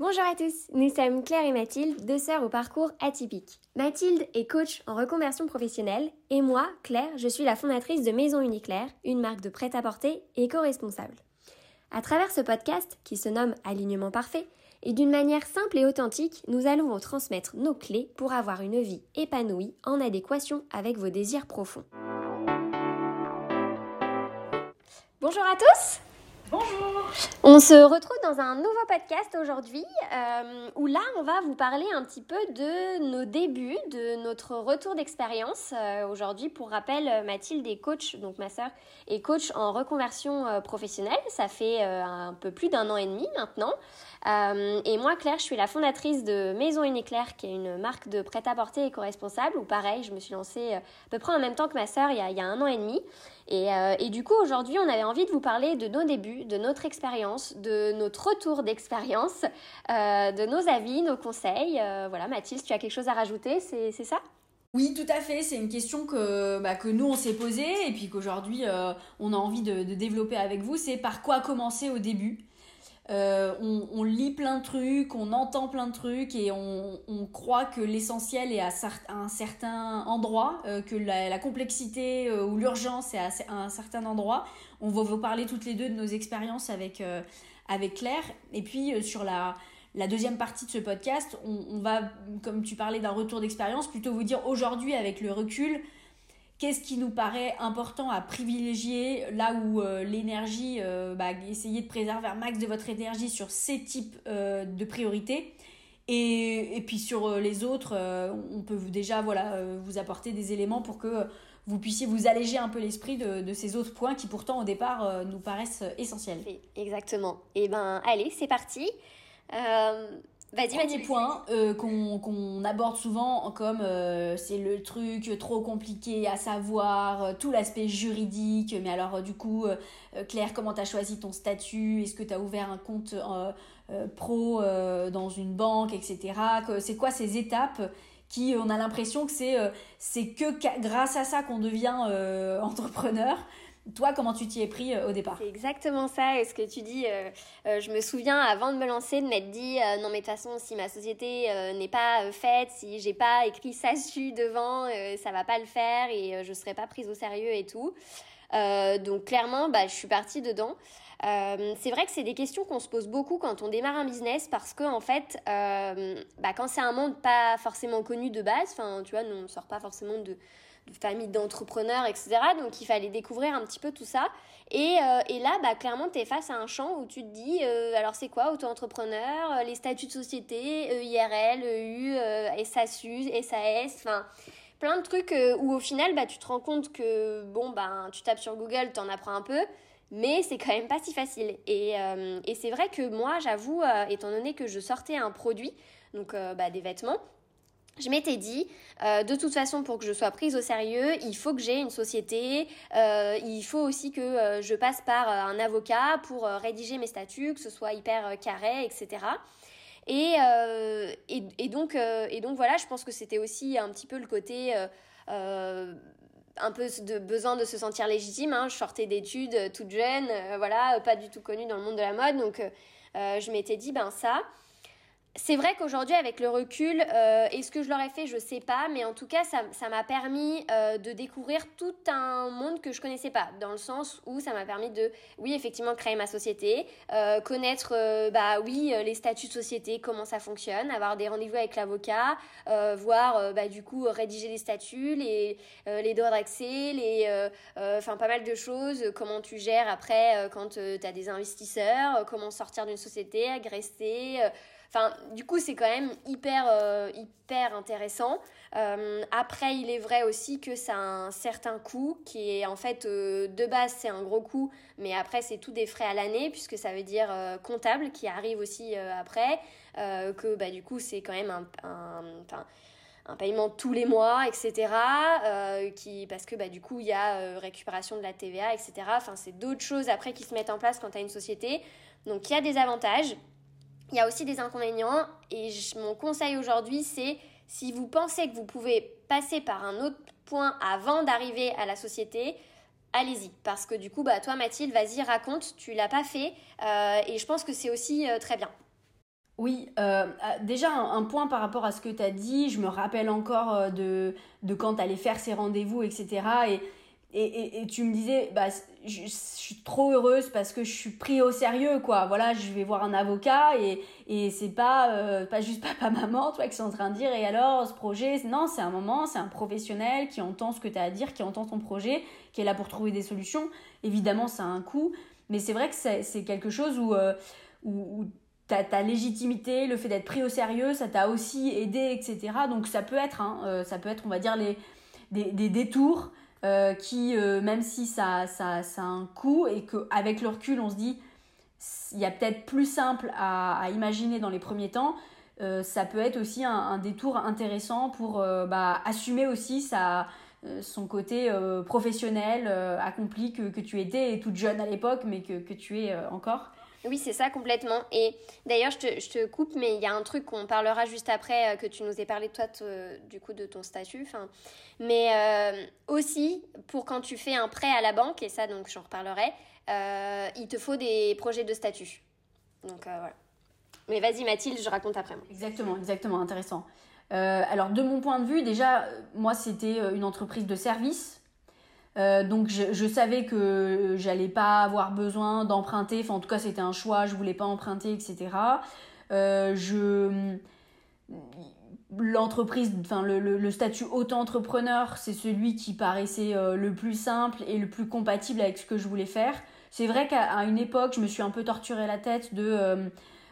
Bonjour à tous, nous sommes Claire et Mathilde, deux sœurs au parcours atypique. Mathilde est coach en reconversion professionnelle et moi, Claire, je suis la fondatrice de Maison Uniclaire, une marque de prêt-à-porter éco-responsable. À travers ce podcast, qui se nomme Alignement parfait, et d'une manière simple et authentique, nous allons vous transmettre nos clés pour avoir une vie épanouie en adéquation avec vos désirs profonds. Bonjour à tous Bonjour On se retrouve dans un nouveau podcast aujourd'hui euh, où là on va vous parler un petit peu de nos débuts, de notre retour d'expérience. Euh, aujourd'hui pour rappel Mathilde est coach, donc ma sœur est coach en reconversion euh, professionnelle. Ça fait un peu plus d'un an et demi maintenant. Et moi Claire je suis la fondatrice de Maison Uniclaire qui est une marque de prêt-à-porter éco-responsable où pareil je me suis lancée à peu près en même temps que ma sœur il y a, un an et demi. Et, et du coup aujourd'hui on avait envie de vous parler de nos débuts de notre expérience, de notre retour d'expérience, euh, de nos avis, nos conseils. Euh, voilà, Mathilde, tu as quelque chose à rajouter, c'est ça? Oui, tout à fait. C'est une question que, bah, nous, on s'est posée et puis qu'aujourd'hui, euh, on a envie de développer avec vous. C'est par quoi commencer au début? Euh, on, lit plein de trucs, on entend plein de trucs et on, croit que l'essentiel est à, un certain endroit, euh, que la, complexité euh, ou l'urgence est à, un certain endroit. On va vous parler toutes les deux de nos expériences avec, avec Claire. Et puis sur la, la deuxième partie de ce podcast, on va, comme tu parlais d'un retour d'expérience, plutôt vous dire aujourd'hui avec le recul, qu'est-ce qui nous paraît important à privilégier là où euh, l'énergie, euh, bah, essayez de préserver un max de votre énergie sur ces types euh, de priorités. Et, puis sur les autres, on peut déjà voilà, vous apporter des éléments pour que vous puissiez vous alléger un peu l'esprit de, de, ces autres points qui pourtant au départ nous paraissent essentiels. Exactement. Et eh ben allez, c'est parti. Vas-y, Premier point euh, qu'on aborde souvent comme euh, c'est le truc trop compliqué à savoir, euh, tout l'aspect juridique, mais alors du coup, Claire, comment tu as choisi ton statut? Est-ce que tu as ouvert un compte pro dans une banque, etc. C'est quoi ces étapes qui, on a l'impression que c'est que grâce à ça qu'on devient entrepreneur? Toi, comment tu t'y es pris euh, au départ C'est exactement ça. Et ce que tu dis, euh, euh, je me souviens avant de me lancer de m'être dit non, mais de toute façon, si ma société n'est pas faite, si j'ai pas écrit ça dessus devant, ça va pas le faire et je serai pas prise au sérieux et tout. donc clairement, bah, je suis partie dedans. c'est vrai que c'est des questions qu'on se pose beaucoup quand on démarre un business parce que en fait, bah, quand c'est un monde pas forcément connu de base, enfin tu vois, nous on sort pas forcément de famille d'entrepreneurs, etc. Donc il fallait découvrir un petit peu tout ça. Et, euh, et là, bah, clairement, tu es face à un champ où tu te dis, euh, alors c'est quoi auto-entrepreneur, euh, les statuts de société, IRL, EU, SASU, SAS, enfin plein de trucs où au final, bah, tu te rends compte que, bon, ben, tu tapes sur Google, tu en apprends un peu, mais c'est quand même pas si facile. Et, et c'est vrai que moi, j'avoue, étant donné que je sortais un produit, donc bah, des vêtements, je m'étais dit, euh, de toute façon, pour que je sois prise au sérieux, il faut que j'ai une société, euh, il faut aussi que euh, je passe par un avocat pour rédiger mes statuts, que ce soit hyper carré, etc. Et, donc voilà, je pense que c'était aussi un petit peu le côté un peu de besoin de se sentir légitime. Hein. Je sortais d'études toute jeune, voilà, pas du tout connue dans le monde de la mode, donc je m'étais dit, ben ça c'est vrai qu'aujourd'hui, avec le recul, euh, est-ce que je l'aurais fait? Je sais pas, mais en tout cas, ça m'a permis euh, de découvrir tout un monde que je connaissais pas, dans le sens où ça m'a permis de, oui, effectivement, créer ma société, euh, connaître, bah oui, les statuts de société, comment ça fonctionne, avoir des rendez-vous avec l'avocat, voir, bah du coup, rédiger les statuts, les, les droits d'accès, les, enfin, pas mal de choses, comment tu gères après quand tu as des investisseurs, comment sortir d'une société, agresser Enfin, du coup, c'est quand même hyper, euh, hyper intéressant. Euh, après, il est vrai aussi que ça a un certain coût qui est en fait euh, de base c'est un gros coût, mais après c'est tout des frais à l'année puisque ça veut dire comptable qui arrive aussi après, que bah, du coup c'est quand même un, un, un, paiement tous les mois, etc. qui, parce que bah, du coup il y a récupération de la TVA, etc. Enfin, c'est d'autres choses après qui se mettent en place quand tu as une société. Donc il y a des avantages. Il y a aussi des inconvénients et mon conseil aujourd'hui, c'est si vous pensez que vous pouvez passer par un autre point avant d'arriver à la société, allez-y. Parce que du coup, bah, toi Mathilde, vas-y, raconte, tu l'as pas fait euh, et je pense que c'est aussi euh, très bien. Oui, euh, déjà un, point par rapport à ce que tu as dit, je me rappelle encore de, de quand tu allais faire ces rendez-vous, etc. Et et, et, tu me disais, bah, je, suis trop heureuse parce que je suis pris au sérieux, quoi. Voilà, je vais voir un avocat et, et c'est pas, euh, pas juste papa-maman, toi, qui sont en train de dire, et alors, ce projet, non, c'est un moment, c'est un professionnel qui entend ce que tu as à dire, qui entend ton projet, qui est là pour trouver des solutions. Évidemment, ça a un coût, mais c'est vrai que c'est quelque chose où, euh, où, ta, ta, légitimité, le fait d'être pris au sérieux, ça t'a aussi aidé, etc. Donc ça peut être, hein, euh, ça peut être, on va dire, les, des, des détours euh, qui, euh, même si ça, ça, a un coût et qu'avec le recul, on se dit, il y a peut-être plus simple à, imaginer dans les premiers temps, euh, ça peut être aussi un, détour intéressant pour bah, assumer aussi son côté professionnel accompli que, que, tu étais toute jeune à l'époque, mais que, que, tu es encore. Oui, c'est ça complètement. Et d'ailleurs, je te, je te, coupe, mais il y a un truc qu'on parlera juste après, que tu nous aies parlé, toi, du coup, de ton statut. Enfin, mais euh, aussi, pour quand tu fais un prêt à la banque, et ça, donc j'en reparlerai, euh, il te faut des projets de statut. Donc euh, voilà. Mais vas-y Mathilde, je raconte après moi. Exactement, exactement, intéressant. alors de mon point de vue, déjà, moi c'était une entreprise de service. Donc je, savais que j'allais pas avoir besoin d'emprunter, enfin en tout cas c'était un choix, je voulais pas emprunter, etc. je l'entreprise, enfin le, statut auto-entrepreneur, c'est celui qui paraissait euh, le plus simple et le plus compatible avec ce que je voulais faire. C'est vrai qu'à une époque, je me suis un peu torturé la tête de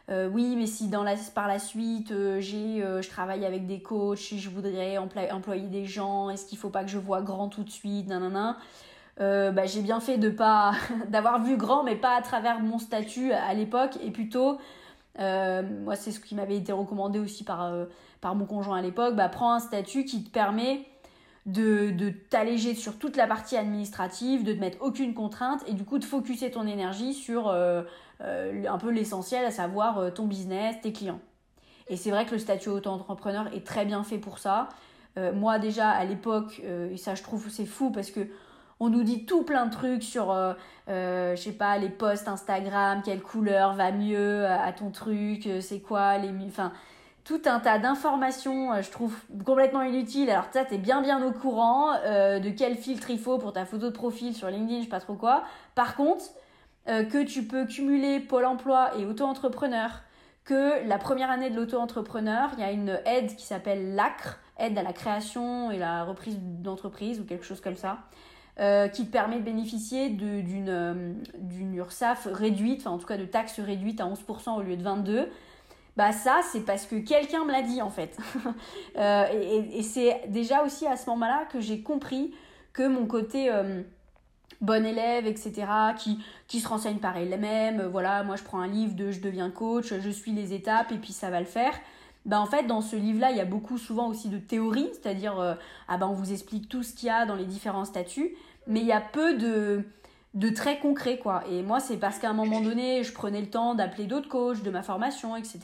euh, euh, oui, mais si dans la, par la suite, j'ai, je travaille avec des coachs, si je voudrais employer des gens, est-ce qu'il faut pas que je vois grand tout de suite, nanana. bah, j'ai bien fait de pas d'avoir vu grand, mais pas à travers mon statut à l'époque, et plutôt moi c'est ce qui m'avait été recommandé aussi par par mon conjoint à l'époque, bah, prends un statut qui te permet de, de t'alléger sur toute la partie administrative, de te mettre aucune contrainte et du coup de focuser ton énergie sur euh, euh, un peu l'essentiel, à savoir euh, ton business, tes clients. Et c'est vrai que le statut auto-entrepreneur est très bien fait pour ça. moi déjà à l'époque, et ça je trouve c'est fou parce que on nous dit tout plein de trucs sur, je sais pas, les posts Instagram, quelle couleur va mieux à, ton truc, c'est quoi les... Enfin, tout un tas d'informations, euh, je trouve complètement inutiles. Alors ça, t'es bien bien au courant euh, de quel filtre il faut pour ta photo de profil sur LinkedIn, je sais pas trop quoi. Par contre, euh, que tu peux cumuler Pôle Emploi et auto-entrepreneur, que la première année de l'auto-entrepreneur, il y a une aide qui s'appelle l'ACRE, aide à la création et la reprise d'entreprise ou quelque chose comme ça. qui te permet de bénéficier d'une URSAF réduite, enfin en tout cas de taxes réduites à 11% au lieu de 22%, bah ça, c'est parce que quelqu'un me l'a dit en fait. Euh, et, c'est déjà aussi à ce moment-là que j'ai compris que mon côté euh, bon élève, etc., qui, se renseigne par elle-même, euh, voilà, moi je prends un livre de je deviens coach, je suis les étapes et puis ça va le faire. Bah en fait, dans ce livre-là, il y a beaucoup souvent aussi de théorie, c'est-à-dire, ah bah on vous explique tout ce qu'il y a dans les différents statuts, mais il y a peu de de très concret quoi. Et moi c'est parce qu'à un moment donné je prenais le temps d'appeler d'autres coachs de ma formation etc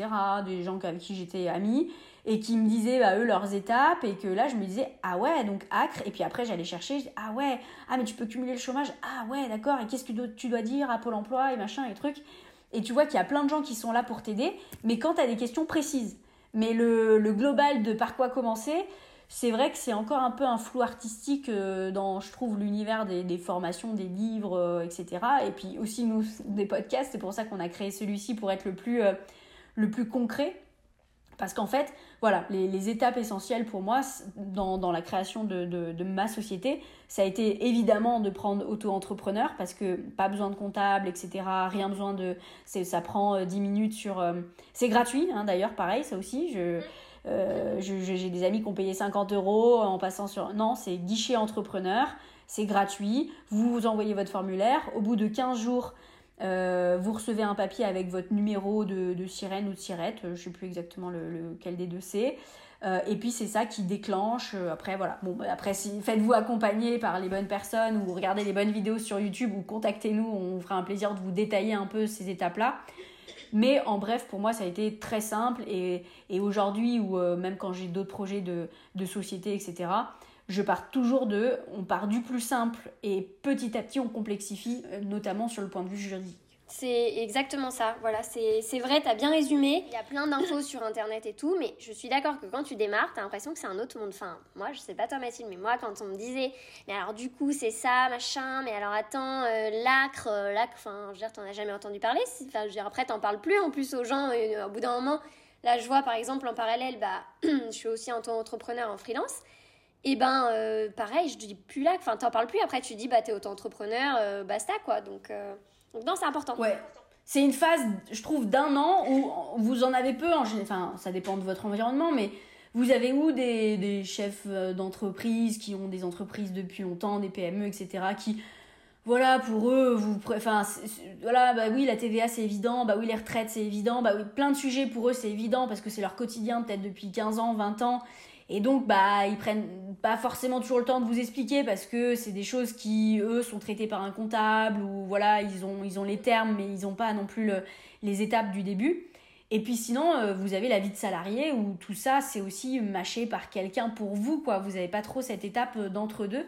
des gens avec qui j'étais amie et qui me disaient bah, eux leurs étapes et que là je me disais ah ouais donc acre et puis après j'allais chercher ah ouais ah mais tu peux cumuler le chômage ah ouais d'accord et qu'est-ce que tu dois dire à Pôle emploi et machin et trucs. Et tu vois qu'il y a plein de gens qui sont là pour t'aider mais quand tu as des questions précises. Mais le, le global de par quoi commencer c'est vrai que c'est encore un peu un flou artistique euh, dans, je trouve, l'univers des, formations, des livres, euh, etc. Et puis aussi, nous, des podcasts, c'est pour ça qu'on a créé celui-ci pour être le plus, euh, le plus concret. Parce qu'en fait, voilà, les, étapes essentielles pour moi dans, la création de, ma société, ça a été évidemment de prendre auto-entrepreneur parce que pas besoin de comptable, etc. Rien besoin de. Ça prend 10 minutes sur. c'est gratuit, hein, d'ailleurs, pareil, ça aussi. Je, euh, j'ai des amis qui ont payé 50 euros en passant sur... Non, c'est guichet entrepreneur, c'est gratuit, vous envoyez votre formulaire, au bout de 15 jours, euh, vous recevez un papier avec votre numéro de, sirène ou de sirette, je ne sais plus exactement le, lequel des deux c'est. Euh, et puis c'est ça qui déclenche. après voilà. Bon bah, après si, faites-vous accompagner par les bonnes personnes ou regardez les bonnes vidéos sur YouTube ou contactez-nous. On fera un plaisir de vous détailler un peu ces étapes-là. Mais en bref, pour moi, ça a été très simple. Et, aujourd'hui, ou euh, même quand j'ai d'autres projets de, société, etc., je pars toujours de, on part du plus simple et petit à petit on complexifie, euh, notamment sur le point de vue juridique. C'est exactement ça, voilà, c'est vrai, t'as bien résumé. Il y a plein d'infos sur internet et tout, mais je suis d'accord que quand tu démarres, t'as l'impression que c'est un autre monde. Enfin, moi, je sais pas toi Mathilde, mais moi, quand on me disait, mais alors du coup, c'est ça, machin, mais alors attends, euh, l'acre, euh, l'acre, enfin, je veux dire, t'en as jamais entendu parler. Enfin, je veux dire, après, t'en parles plus en plus aux gens, et, au bout d'un moment, là, je vois par exemple en parallèle, bah, je suis aussi auto-entrepreneur en freelance. Et ben, euh, pareil, je dis plus l'acre, enfin, t'en parles plus. Après, tu dis, bah, t'es auto-entrepreneur, basta, quoi. Donc. Non, c'est important. C'est une phase, je trouve, d'un an où vous en avez peu, en enfin ça dépend de votre environnement, mais vous avez où des, des chefs euh, d'entreprise qui ont des entreprises depuis longtemps, des PME, etc., qui, voilà, pour eux, vous, enfin, voilà, bah oui, la TVA c'est évident, bah oui, les retraites c'est évident, bah oui, plein de sujets pour eux c'est évident parce que c'est leur quotidien peut-être depuis 15 ans, 20 ans, et donc, bah, ils prennent pas forcément toujours le temps de vous expliquer parce que c'est des choses qui, eux, sont traitées par un comptable ou voilà, ils ont, ils ont les termes, mais ils n'ont pas non plus les étapes du début. Et puis sinon, euh, vous avez la vie de salarié où tout ça, c'est aussi mâché par quelqu'un pour vous, quoi. Vous n'avez pas trop cette étape euh, d'entre-deux.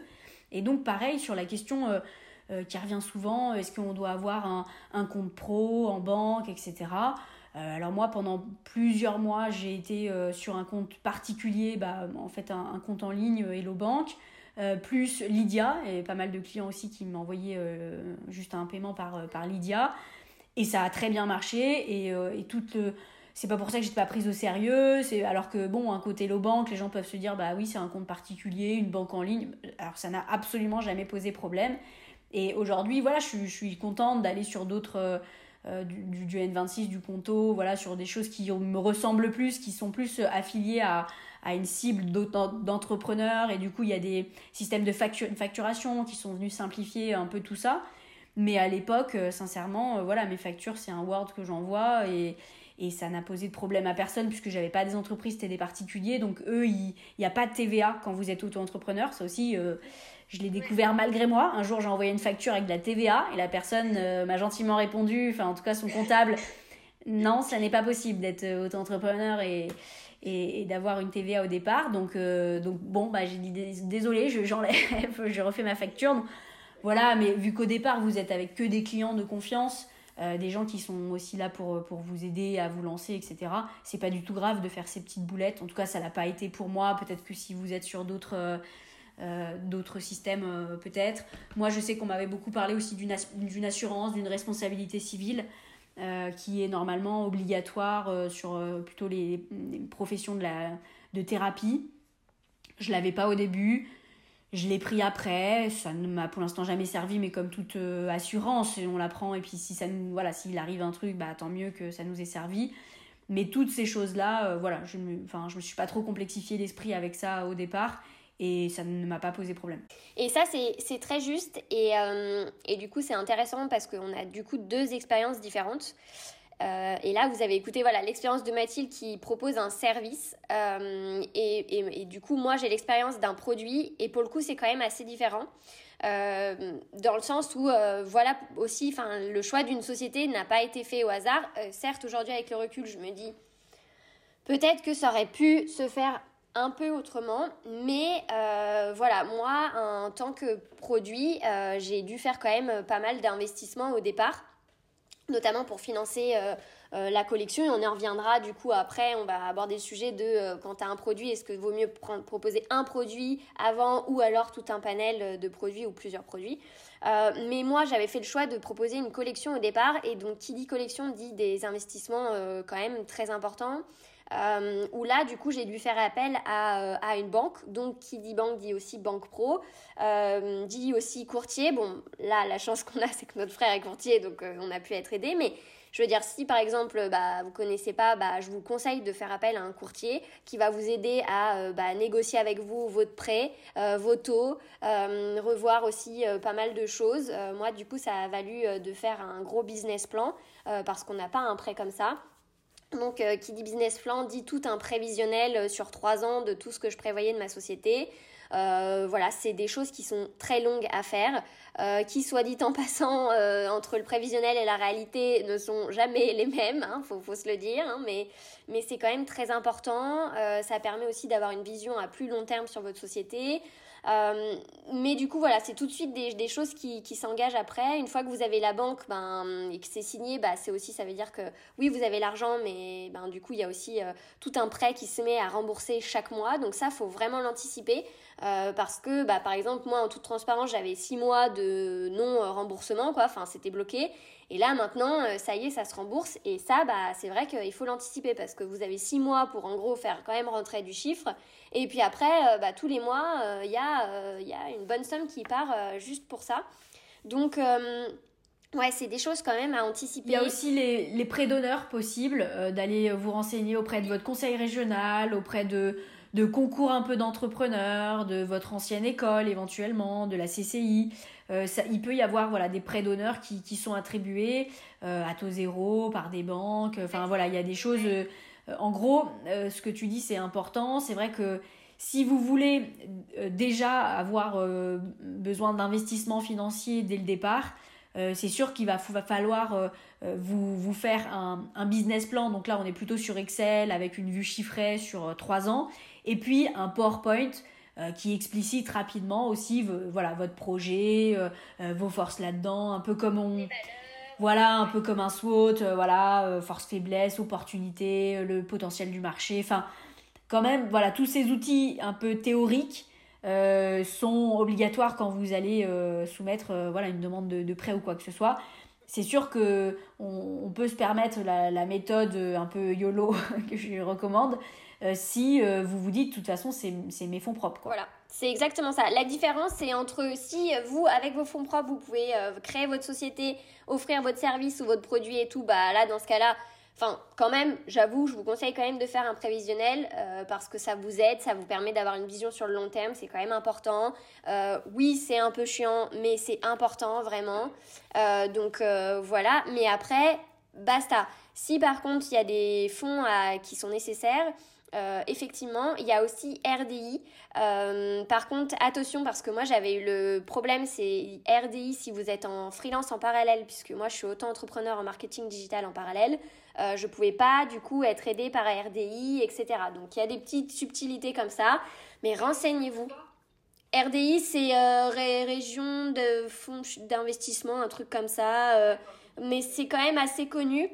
Et donc, pareil, sur la question euh, qui revient souvent, est-ce qu'on doit avoir un, un compte pro en banque, etc. Euh, alors moi, pendant plusieurs mois, j'ai été euh, sur un compte particulier, bah, en fait un, compte en ligne euh, Hello Bank, plus Lydia, et pas mal de clients aussi qui m'envoyaient juste un paiement par, Lydia. Et ça a très bien marché, et, et toute c'est pas pour ça que j'étais pas prise au sérieux c'est alors que bon un côté Hello Bank les gens peuvent se dire bah oui c'est un compte particulier une banque en ligne alors ça n'a absolument jamais posé problème et aujourd'hui voilà je suis contente d'aller sur d'autres euh, du, du, N26, du Conto, voilà, sur des choses qui me ressemblent plus, qui sont plus euh, affiliées à, à une cible d'entrepreneurs. Et du coup, il y a des systèmes de facturation qui sont venus simplifier un peu tout ça. Mais à l'époque, euh, sincèrement, voilà, mes factures, c'est un Word que j'envoie et, et ça n'a posé de problème à personne puisque j'avais pas des entreprises, c'était des particuliers. Donc eux, il n'y a pas de TVA quand vous êtes auto-entrepreneur. Ça aussi, je l'ai découvert malgré moi. Un jour, j'ai envoyé une facture avec de la TVA et la personne euh, m'a gentiment répondu, enfin en tout cas son comptable, non, ça n'est pas possible d'être euh, auto-entrepreneur et, et, d'avoir une TVA au départ. Donc, euh, donc bon, bah, j'ai dit désolé, j'enlève, je, je refais ma facture. voilà, mais vu qu'au départ, vous êtes avec que des clients de confiance, des gens qui sont aussi là pour, pour vous aider à vous lancer, etc. C'est pas du tout grave de faire ces petites boulettes. En tout cas, ça l'a pas été pour moi. Peut-être que si vous êtes sur d'autres euh, d'autres systèmes euh, peut-être. Moi, je sais qu'on m'avait beaucoup parlé aussi d'une assurance, d'une responsabilité civile. Euh, qui est normalement obligatoire sur plutôt les, professions de, la, de thérapie. Je l'avais pas au début, je l'ai pris après, ça ne m'a pour l'instant jamais servi, mais comme toute assurance, on la prend et puis si ça nous, voilà, s'il arrive un truc, bah tant mieux que ça nous ait servi. Mais toutes ces choses-là, voilà, je je me suis pas trop complexifié l'esprit avec ça au départ et ça ne m'a pas posé problème. Et ça, c'est très juste et, euh, et, du coup, c'est intéressant parce qu'on a du coup deux expériences différentes. Euh, et là, vous avez écouté voilà l'expérience de Mathilde qui propose un service euh, et, et, du coup, moi, j'ai l'expérience d'un produit et pour le coup, c'est quand même assez différent. dans le sens où voilà aussi enfin le choix d'une société n'a pas été fait au hasard certes aujourd'hui avec le recul je me dis peut-être que ça aurait pu se faire un peu autrement. Mais euh, voilà, moi, en tant que produit, euh, j'ai dû faire quand même pas mal d'investissements au départ, notamment pour financer euh, la collection. Et on y reviendra du coup après, on va aborder le sujet de quand tu as un produit, est-ce que vaut mieux proposer un produit avant ou alors tout un panel de produits ou plusieurs produits. mais moi, j'avais fait le choix de proposer une collection au départ. Et donc, qui dit collection dit des investissements quand même très importants. Euh, où là, du coup, j'ai dû faire appel euh, à, une banque. Donc, qui dit banque dit aussi banque pro, euh, dit aussi courtier. Bon, là, la chance qu'on a, c'est que notre frère est courtier, donc on a pu être aidé. Mais je veux dire, si par exemple, bah, vous connaissez pas, bah, je vous conseille de faire appel à un courtier qui va vous aider à bah, négocier avec vous votre prêt, vos taux, revoir aussi pas mal de choses. moi, du coup, ça a valu de faire un gros business plan parce qu'on n'a pas un prêt comme ça. Donc, euh, qui dit business plan dit tout un prévisionnel euh, sur trois ans de tout ce que je prévoyais de ma société. Euh, voilà, c'est des choses qui sont très longues à faire, qui, soit dit en passant, entre le prévisionnel et la réalité, ne sont jamais les mêmes, hein, faut, faut, se le dire, hein, mais, mais c'est quand même très important. ça permet aussi d'avoir une vision à plus long terme sur votre société. Euh, mais du coup, voilà, c'est tout de suite des, choses qui, s'engagent après. Une fois que vous avez la banque ben, et que c'est signé, bah, c'est aussi, ça veut dire que oui, vous avez l'argent, mais ben, du coup, il y a aussi euh, tout un prêt qui se met à rembourser chaque mois. Donc ça, faut vraiment l'anticiper. Euh, parce que, bah, par exemple, moi, en toute transparence, j'avais six mois de non-remboursement, quoi. Enfin, c'était bloqué. Et là, maintenant, euh, ça y est, ça se rembourse. Et ça, bah, c'est vrai qu'il faut l'anticiper parce que vous avez six mois pour, en gros, faire quand même rentrer du chiffre. Et puis après, euh, bah, tous les mois, il y, a, y a une bonne somme qui part juste pour ça. Donc, Ouais, c'est des choses quand même à anticiper. Il y a aussi les, les prêts d'honneur possibles, d'aller vous renseigner auprès de votre conseil régional, auprès de, de concours un peu d'entrepreneurs, de votre ancienne école éventuellement, de la CCI. Euh, ça, il peut y avoir voilà, des prêts d'honneur qui, qui, sont attribués euh, à taux zéro par des banques. Enfin voilà, il y a des choses. Euh, en gros, ce que tu dis, c'est important. C'est vrai que si vous voulez déjà avoir besoin d'investissement financier dès le départ, c'est sûr qu'il va, falloir vous, vous faire un, un, business plan. Donc là, on est plutôt sur Excel avec une vue chiffrée sur trois ans et puis un PowerPoint euh, qui explicite rapidement aussi voilà, votre projet, euh, euh, vos forces là-dedans, un peu comme on... Voilà, un peu comme un SWOT, voilà, force, faiblesse, opportunité, le potentiel du marché. Enfin, quand même, voilà, tous ces outils un peu théoriques sont obligatoires quand vous allez soumettre voilà, une demande de, prêt ou quoi que ce soit. C'est sûr que on, peut se permettre la, la, méthode un peu YOLO que je recommande, euh, si euh, vous vous dites de toute façon c'est mes fonds propres. Voilà, c'est exactement ça. La différence c'est entre si vous avec vos fonds propres vous pouvez euh, créer votre société, offrir votre service ou votre produit et tout, bah là dans ce cas-là, enfin quand même, j'avoue, je vous conseille quand même de faire un prévisionnel parce que ça vous aide, ça vous permet d'avoir une vision sur le long terme, c'est quand même important. oui, c'est un peu chiant, mais c'est important vraiment. donc voilà, mais après, basta. Si par contre il y a des fonds qui sont nécessaires, euh, effectivement, il y a aussi RDI. Euh, par contre, attention parce que moi j'avais eu le problème, c'est RDI si vous êtes en freelance en parallèle, puisque moi je suis auto-entrepreneur en marketing digital en parallèle. Euh, je pouvais pas du coup être aidée par RDI, etc. Donc il y a des petites subtilités comme ça, mais renseignez-vous. RDI, c'est région de fonds d'investissement, un truc comme ça, mais c'est quand même assez connu.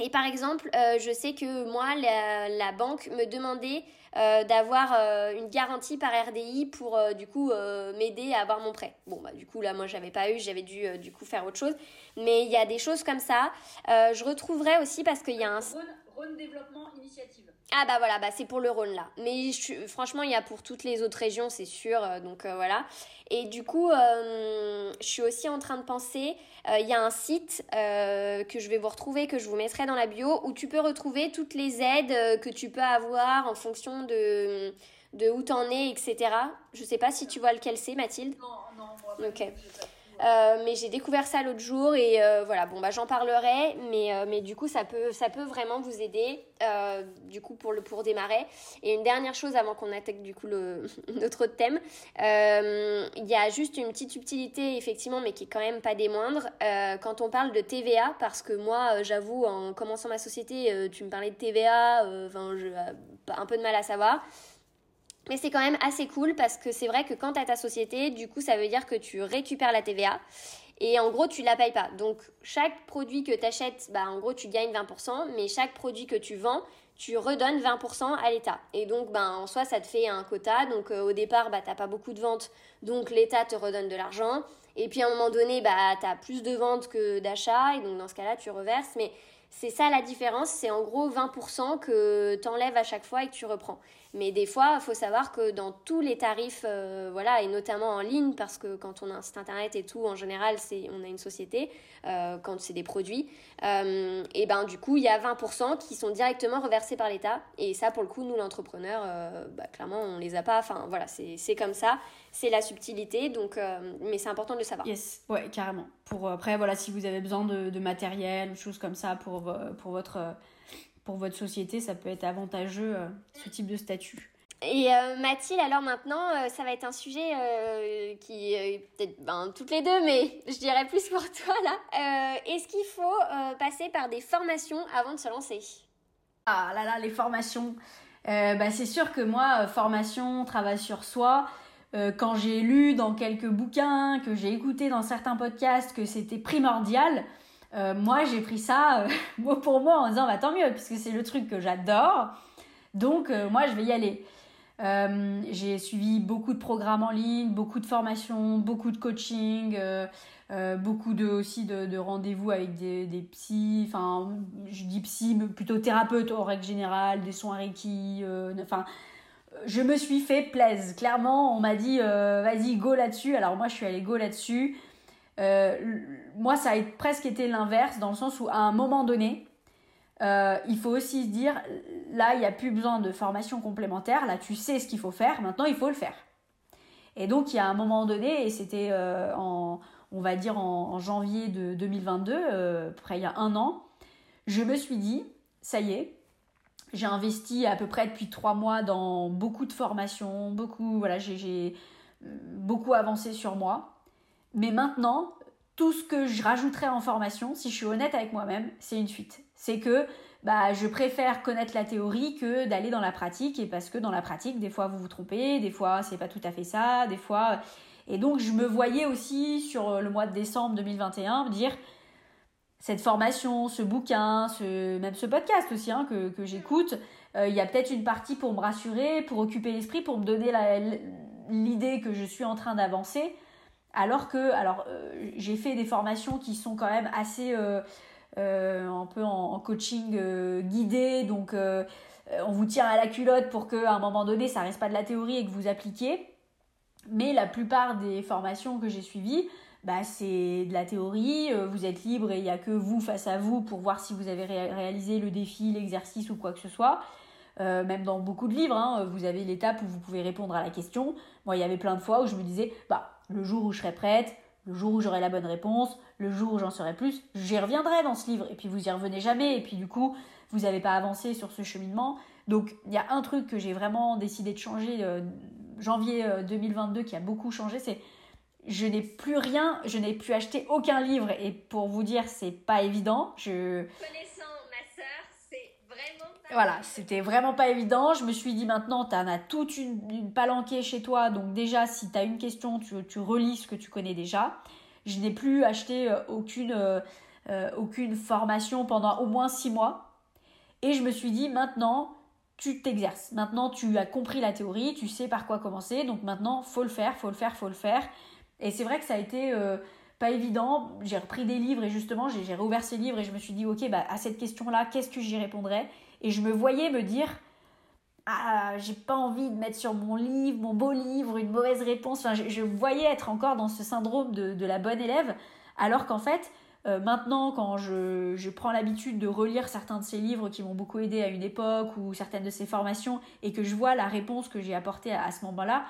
Et par exemple, euh, je sais que moi, la, banque me demandait euh, d'avoir euh, une garantie par RDI pour du coup m'aider à avoir mon prêt. Bon, bah du coup, là, moi, j'avais pas eu, j'avais dû du coup faire autre chose. Mais il y a des choses comme ça. je retrouverai aussi parce qu'il y a un. Rhône Développement Initiative. Ah bah voilà, bah c'est pour le Rhône là. Mais franchement, il y a pour toutes les autres régions, c'est sûr. Euh, donc euh, voilà. Et du coup, euh, je suis aussi en train de penser, il y a un site que je vais vous retrouver, que je vous mettrai dans la bio, où tu peux retrouver toutes les aides que tu peux avoir en fonction de, de où t'en es, etc. Je sais pas si tu vois lequel c'est, Mathilde? Non, non, moi, Ok. Euh, mais j'ai découvert ça l'autre jour et euh, voilà, bon bah j'en parlerai, mais, euh, mais du coup ça peut, ça peut vraiment vous aider du coup pour, le, pour démarrer. Et une dernière chose avant qu'on attaque du coup le, notre thème, il y a juste une petite subtilité effectivement, mais qui est quand même pas des moindres, quand on parle de TVA, parce que moi j'avoue en commençant ma société, tu me parlais de TVA, enfin un peu de mal à savoir. Mais c'est quand même assez cool parce que c'est vrai que quand tu as ta société, du coup, ça veut dire que tu récupères la TVA. Et en gros, tu la payes pas. Donc, chaque produit que tu achètes, bah, en gros, tu gagnes 20%, mais chaque produit que tu vends, tu redonnes 20% à l'État. Et donc, ben, en soi, ça te fait un quota. Donc, euh, au départ, bah, tu n'as pas beaucoup de ventes, donc l'État te redonne de l'argent. Et puis, à un moment donné, bah, tu as plus de ventes que d'achats, et donc dans ce cas-là, tu reverses. Mais c'est ça la différence, c'est en gros 20% que tu enlèves à chaque fois et que tu reprends. Mais des fois, il faut savoir que dans tous les tarifs, euh, voilà, et notamment en ligne, parce que quand on a un site internet et tout, en général, c'est, on a une société, euh, quand c'est des produits, euh, et ben du coup, il y a 20% qui sont directement reversés par l'État. Et ça, pour le coup, nous, l'entrepreneur, bah, clairement, on les a pas. Enfin, voilà, c'est, c'est comme ça. C'est la subtilité, donc, mais c'est important de le savoir. Yes, ouais, carrément. Pour, après, voilà, si vous avez besoin de, de matériel, choses comme ça pour, pour votre pour votre société, ça peut être avantageux, euh, ce type de statut. Et euh, Mathilde, alors maintenant, euh, ça va être un sujet qui est peut-être ben, toutes les deux, mais je dirais plus pour toi là. Est-ce qu'il faut passer par des formations avant de se lancer? Ah là là, les formations. bah, c'est sûr que moi, formation, travail sur soi, quand j'ai lu dans quelques bouquins, que j'ai écouté dans certains podcasts que c'était primordial, moi j'ai pris ça mot pour mot en disant bah tant mieux puisque c'est le truc que j'adore. Donc moi je vais y aller. Euh, j'ai suivi beaucoup de programmes en ligne, beaucoup de formations, beaucoup de coaching, euh, euh, beaucoup aussi de, rendez-vous avec des, des psys, enfin, je dis psy, mais plutôt thérapeute en règle générale, des soins Reiki, enfin, je me suis fait plaise. Clairement, on m'a dit, vas-y, go là-dessus. Alors moi, je suis allée go là-dessus. Moi, ça a presque été l'inverse, dans le sens où à un moment donné, euh, il faut aussi se dire, là, il n'y a plus besoin de formation complémentaire, là, tu sais ce qu'il faut faire, maintenant, il faut le faire. Et donc, il y a un moment donné, et c'était euh, en, on va dire en, janvier de 2022, euh, près il y a un an, je me suis dit, ça y est, j'ai investi à peu près depuis trois mois dans beaucoup de formations, beaucoup, voilà, j'ai beaucoup avancé sur moi. Mais maintenant, tout ce que je rajouterai en formation, si je suis honnête avec moi-même, c'est une fuite. C'est que bah, je préfère connaître la théorie que d'aller dans la pratique, et parce que dans la pratique, des fois vous vous trompez, des fois c'est pas tout à fait ça, des fois. Et donc je me voyais aussi sur le mois de décembre 2021 me dire cette formation, ce bouquin, ce, même ce podcast aussi hein, que, que j'écoute, euh, il y a peut-être une partie pour me rassurer, pour occuper l'esprit, pour me donner l'idée que je suis en train d'avancer. Alors que, alors, euh, j'ai fait des formations qui sont quand même assez euh, euh, un peu en, coaching guidé, donc on vous tient à la culotte pour qu'à un moment donné, ça reste pas de la théorie et que vous appliquiez. Mais la plupart des formations que j'ai suivies, bah, c'est de la théorie, vous êtes libre et il n'y a que vous face à vous pour voir si vous avez réalisé le défi, l'exercice ou quoi que ce soit. même dans beaucoup de livres, hein, vous avez l'étape où vous pouvez répondre à la question. Moi, il y avait plein de fois où je me disais, bah, le jour où je serai prête, le jour où j'aurai la bonne réponse, le jour où j'en saurai plus, j'y reviendrai dans ce livre. Et puis vous y revenez jamais, et puis du coup, vous n'avez pas avancé sur ce cheminement. Donc il y a un truc que j'ai vraiment décidé de changer euh, janvier 2022 euh, qui a beaucoup changé, c'est je n'ai plus rien, je n'ai plus acheté aucun livre. Et pour vous dire, c'est pas évident. Je voilà, c'était vraiment pas évident. Je me suis dit maintenant, tu en as toute une, palanquée chez toi. Donc déjà, si tu as une question, tu, tu, relis ce que tu connais déjà. Je n'ai plus acheté euh, aucune, euh, euh, aucune formation pendant au moins six mois. Et je me suis dit, maintenant, tu t'exerces. Maintenant, tu as compris la théorie, tu sais par quoi commencer. Donc maintenant, faut le faire, faut le faire, faut le faire. Et c'est vrai que ça a été pas évident. J'ai repris des livres et justement, j'ai réouvert ces livres et je me suis dit, ok, bah, à cette question-là, qu'est-ce que j'y répondrais? Et je me voyais me dire ah, j'ai pas envie de mettre sur mon livre, mon beau livre, une mauvaise réponse. Enfin, je, voyais être encore dans ce syndrome de, la bonne élève, alors qu'en fait, euh, maintenant, quand je, prends l'habitude de relire certains de ces livres qui m'ont beaucoup aidé à une époque ou certaines de ces formations et que je vois la réponse que j'ai apportée à, ce moment-là,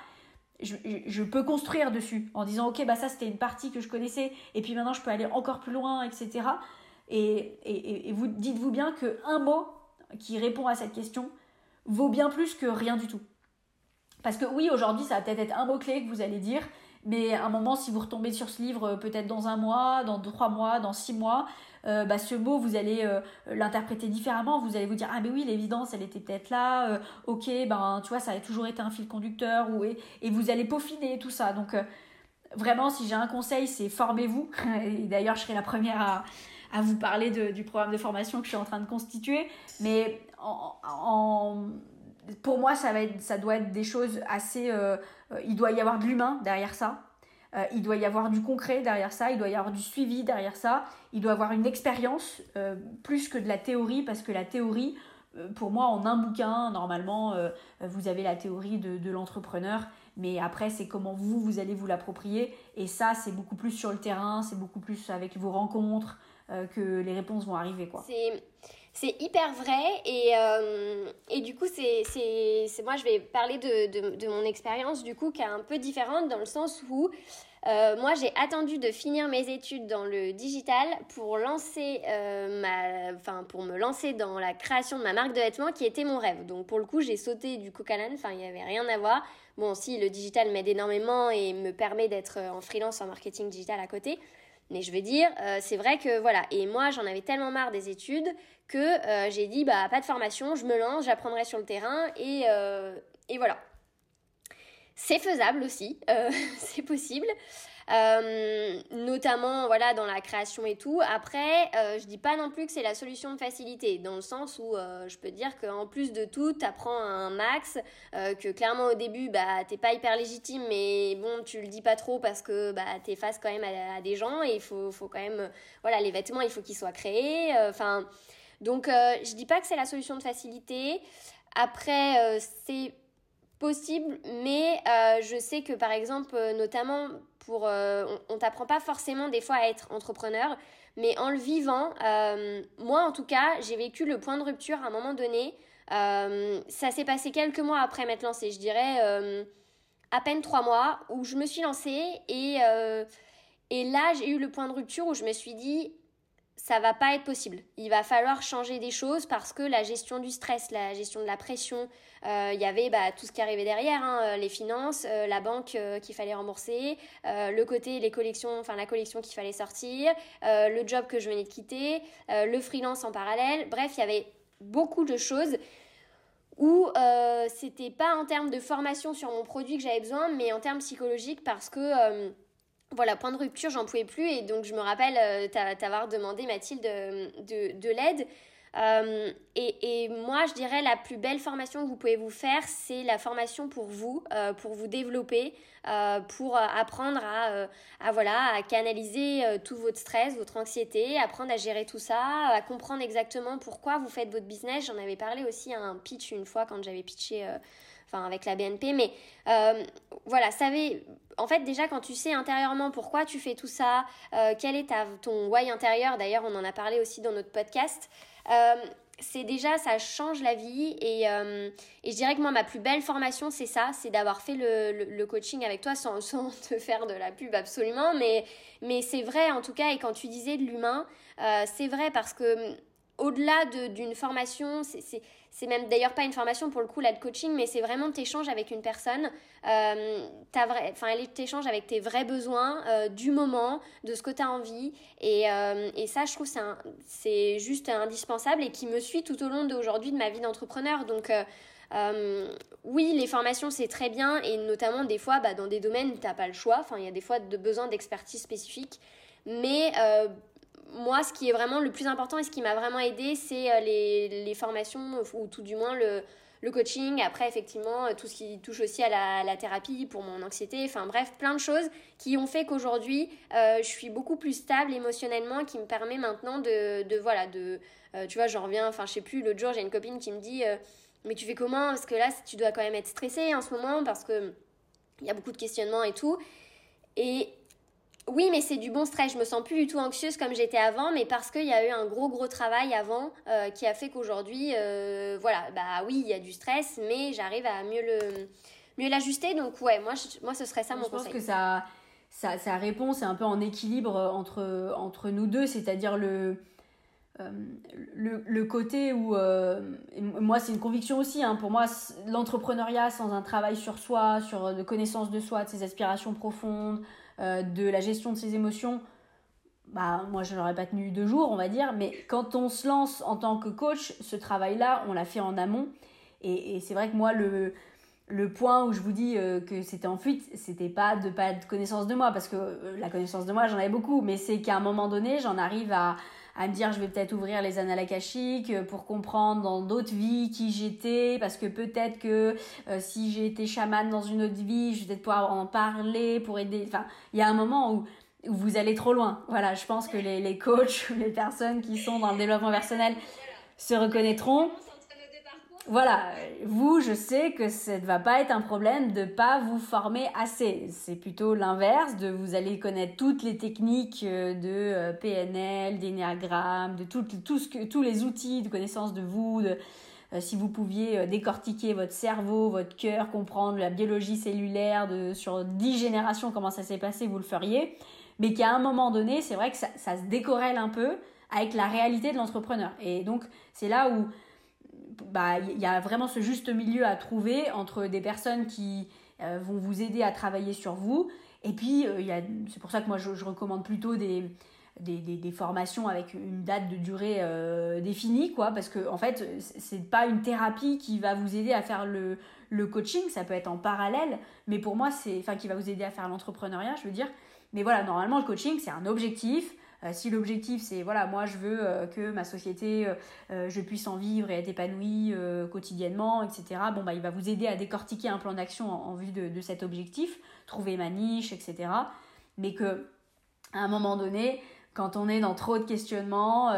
je, peux construire dessus en disant ok bah ça c'était une partie que je connaissais et puis maintenant je peux aller encore plus loin etc et, et, et vous dites-vous bien que un mot qui répond à cette question vaut bien plus que rien du tout. Parce que oui, aujourd'hui, ça va peut-être être un mot-clé que vous allez dire, mais à un moment, si vous retombez sur ce livre, euh, peut-être dans un mois, dans trois mois, dans six mois, euh, bah, ce mot, vous allez euh, l'interpréter différemment. Vous allez vous dire, ah mais oui, l'évidence, elle était peut-être là. ok, ben tu vois, ça a toujours été un fil conducteur. Et, et vous allez peaufiner tout ça. Donc, vraiment, si j'ai un conseil, c'est formez-vous. Et d'ailleurs, je serai la première à, à vous parler du programme de formation que je suis en train de constituer. Mais en, pour moi, ça, va être, ça doit être des choses assez... Euh, euh, il doit y avoir de l'humain derrière ça. Euh, il doit y avoir du concret derrière ça, il doit y avoir du suivi derrière ça, il doit y avoir une expérience plus que de la théorie, parce que la théorie, pour moi, en un bouquin, normalement, vous avez la théorie de, de l'entrepreneur, mais après, c'est comment vous, vous allez vous l'approprier, et ça, c'est beaucoup plus sur le terrain, c'est beaucoup plus avec vos rencontres, que les réponses vont arriver. quoi. C'est hyper vrai et, euh, et du coup c'est moi je vais parler de, de, mon expérience du coup qui est un peu différente dans le sens où euh, moi, j'ai attendu de finir mes études dans le digital pour lancer ma, enfin pour me lancer dans la création de ma marque de vêtements qui était mon rêve. Donc pour le coup, j'ai sauté du coq enfin il n'y avait rien à voir. Bon, si le digital m'aide énormément et me permet d'être en freelance en marketing digital à côté, mais je veux dire, euh, c'est vrai que voilà. Et moi, j'en avais tellement marre des études que euh, j'ai dit, bah, pas de formation, je me lance, j'apprendrai sur le terrain et, euh, et voilà. c'est faisable aussi, c'est possible. Euh, notamment voilà dans la création et tout. Après, euh, je dis pas non plus que c'est la solution de facilité, dans le sens où euh, je peux dire qu'en plus de tout, tu apprends un max, que clairement au début, bah t'es pas hyper légitime, mais bon, tu le dis pas trop parce que bah t'es face quand même à, des gens et il faut, faut quand même, voilà, les vêtements, il faut qu'ils soient créés. Enfin, donc je dis pas que c'est la solution de facilité. Après, c'est possible, mais je sais que par exemple, notamment euh, on, t'apprend pas forcément des fois à être entrepreneur, mais en le vivant, euh, moi en tout cas, j'ai vécu le point de rupture à un moment donné. Euh, ça s'est passé quelques mois après m'être lancée, je dirais à peine trois mois, où je me suis lancée et, et là j'ai eu le point de rupture où je me suis dit ça va pas être possible. Il va falloir changer des choses parce que la gestion du stress, la gestion de la pression, il y avait bah, tout ce qui arrivait derrière, hein, euh, les finances, euh, la banque qu'il fallait rembourser, le côté les collections, enfin la collection qu'il fallait sortir, le job que je venais de quitter, le freelance en parallèle. Bref, il y avait beaucoup de choses où c'était pas en termes de formation sur mon produit que j'avais besoin, mais en termes psychologiques parce que voilà, point de rupture, j'en pouvais plus. Et donc, je me rappelle euh, t'avoir demandé, Mathilde, de, de, l'aide. Euh, et, moi, je dirais la plus belle formation que vous pouvez vous faire, c'est la formation pour vous, euh, pour vous développer, pour apprendre à, voilà, à canaliser tout votre stress, votre anxiété, apprendre à gérer tout ça, à comprendre exactement pourquoi vous faites votre business. J'en avais parlé aussi à un pitch une fois quand j'avais pitché enfin avec la BNP. Mais euh, voilà, savez, en fait déjà quand tu sais intérieurement pourquoi tu fais tout ça, euh, quel est ton why intérieur, d'ailleurs on en a parlé aussi dans notre podcast, euh, c'est déjà, ça change la vie et, et, je dirais que moi ma plus belle formation c'est ça, c'est d'avoir fait le, le, coaching avec toi sans, te faire de la pub absolument, mais, mais c'est vrai en tout cas et quand tu disais de l'humain, c'est vrai parce que au-delà d'une formation, c'est même d'ailleurs pas une formation pour le coup, là, de coaching, mais c'est vraiment t'échanges avec une personne. Euh, enfin, elle t'échange avec tes vrais besoins euh, du moment, de ce que tu as envie. Et, euh, et, ça, je trouve, c'est juste indispensable et qui me suit tout au long d'aujourd'hui de ma vie d'entrepreneur. Donc, euh, oui, les formations, c'est très bien, et notamment des fois, bah, dans des domaines où tu n'as pas le choix. Enfin, il y a des fois de besoin d'expertise spécifique. Mais moi, ce qui est vraiment le plus important et ce qui m'a vraiment aidé, c'est euh, les, les, formations, ou tout du moins le, le coaching. Après, effectivement, euh, tout ce qui touche aussi à la, la, thérapie pour mon anxiété. Enfin, bref, plein de choses qui ont fait qu'aujourd'hui, euh, je suis beaucoup plus stable émotionnellement, qui me permet maintenant de, de voilà, de, tu vois, j'en reviens, enfin, je sais plus, l'autre jour, j'ai une copine qui me dit, mais tu fais comment? Parce que là, tu dois quand même être stressée en ce moment, parce que il y a beaucoup de questionnements et tout. Et oui, mais c'est du bon stress. Je me sens plus du tout anxieuse comme j'étais avant, mais parce qu'il y a eu un gros gros travail avant euh, qui a fait qu'aujourd'hui, euh, voilà, bah oui, il y a du stress, mais j'arrive à mieux le mieux l'ajuster. Donc ouais, moi moi ce serait ça mon conseil. Je pense que ça, ça, ça répond, c'est un peu en équilibre entre entre nous deux, c'est-à-dire le euh, le, le, côté où, moi c'est une conviction aussi, hein, pour moi l'entrepreneuriat sans un travail sur soi, sur de connaissance de soi, de ses aspirations profondes, euh, de la gestion de ses émotions, bah, moi je n'aurais pas tenu deux jours, on va dire, mais quand on se lance en tant que coach, ce travail-là, on l'a fait en amont. Et, c'est vrai que moi, le, le point où je vous dis euh, que c'était en fuite, c'était pas de pas de connaissance de moi, parce que euh, la connaissance de moi, j'en avais beaucoup, mais c'est qu'à un moment donné, j'en arrive à, à me dire je vais peut-être ouvrir les annales akashiques euh, pour comprendre dans d'autres vies qui j'étais parce que peut-être que euh, si j'ai été chamane dans une autre vie je vais peut-être pouvoir en parler pour aider. Enfin il y a un moment où, vous allez trop loin. Voilà je pense que les, les coachs les personnes qui sont dans le développement personnel se reconnaîtront voilà, vous, je sais que ça ne va pas être un problème de pas vous former assez. C'est plutôt l'inverse, de vous allez connaître toutes les techniques euh, de euh, PNL, d'énéagramme, de tout, tous les outils de connaissance de vous, de, euh, si vous pouviez décortiquer votre cerveau, votre cœur, comprendre la biologie cellulaire de, sur dix générations, comment ça s'est passé, vous le feriez. Mais qu'à un moment donné, c'est vrai que ça, ça se décorrèle un peu avec la réalité de l'entrepreneur. Et donc, c'est là où bah, il y a vraiment ce juste milieu à trouver entre des personnes qui euh, vont vous aider à travailler sur vous. Et puis, euh, c'est pour ça que moi, je, recommande plutôt des, des, des, formations avec une date de durée définie, quoi, parce que en fait, c'est pas une thérapie qui va vous aider à faire le, le coaching, ça peut être en parallèle, mais pour moi, c'est, enfin, qui va vous aider à faire l'entrepreneuriat, je veux dire. Mais voilà, normalement, le coaching, c'est un objectif. Euh, si l'objectif c'est voilà moi je veux euh, que ma société euh, je puisse en vivre et être épanouie quotidiennement etc bon bah il va vous aider à décortiquer un plan d'action en, vue de, cet objectif trouver ma niche etc mais que à un moment donné quand on est dans trop de questionnements,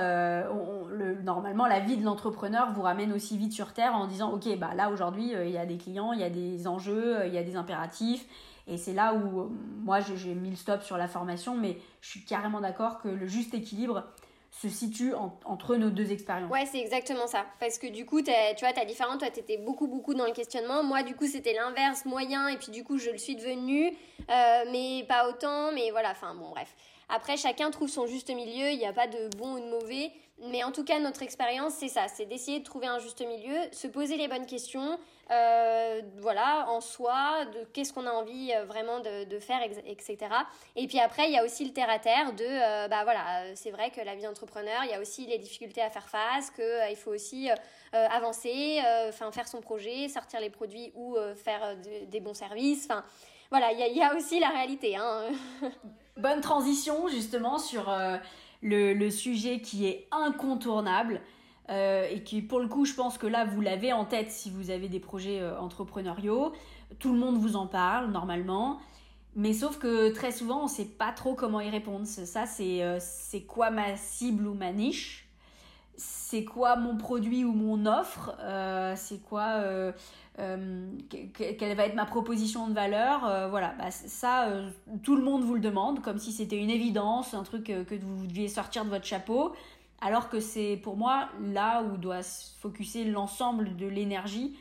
normalement la vie de l'entrepreneur vous ramène aussi vite sur terre en disant ok bah là aujourd'hui il y a des clients, il y a des enjeux, il y a des impératifs et c'est là où euh, moi j'ai mis le stop sur la formation, mais je suis carrément d'accord que le juste équilibre se situe entre nos deux expériences. Ouais, c'est exactement ça. Parce que du coup, tu vois, t'as différent. Toi, t'étais beaucoup, beaucoup dans le questionnement. Moi, du coup, c'était l'inverse, moyen. Et puis, du coup, je le suis devenue. Euh, mais pas autant. Mais voilà, enfin, bon, bref. Après, chacun trouve son juste milieu. Il n'y a pas de bon ou de mauvais. Mais en tout cas, notre expérience, c'est ça. C'est d'essayer de trouver un juste milieu, se poser les bonnes questions. Euh, voilà, en soi, de qu'est-ce qu'on a envie euh, vraiment de, faire, etc. Et puis après, il y a aussi le terre-à-terre de, euh, bah voilà, c'est vrai que la vie d'entrepreneur, il y a aussi les difficultés à faire face, qu'il faut aussi avancer, enfin faire son projet, sortir les produits ou faire des bons services. Enfin, voilà, il y, a aussi la réalité. Hein. Bonne transition justement sur le, sujet qui est incontournable. Euh, et qui pour le coup je pense que là vous l'avez en tête si vous avez des projets euh, entrepreneuriaux. Tout le monde vous en parle normalement. Mais sauf que très souvent on ne sait pas trop comment y répondre. Ça c'est euh, c'est quoi ma cible ou ma niche? C'est quoi mon produit ou mon offre, c'est quoi, quelle va être ma proposition de valeur, voilà, bah, ça, tout le monde vous le demande, comme si c'était une évidence, un truc que vous deviez sortir de votre chapeau. Alors que c'est pour moi là où doit se focuser l'ensemble de l'énergie,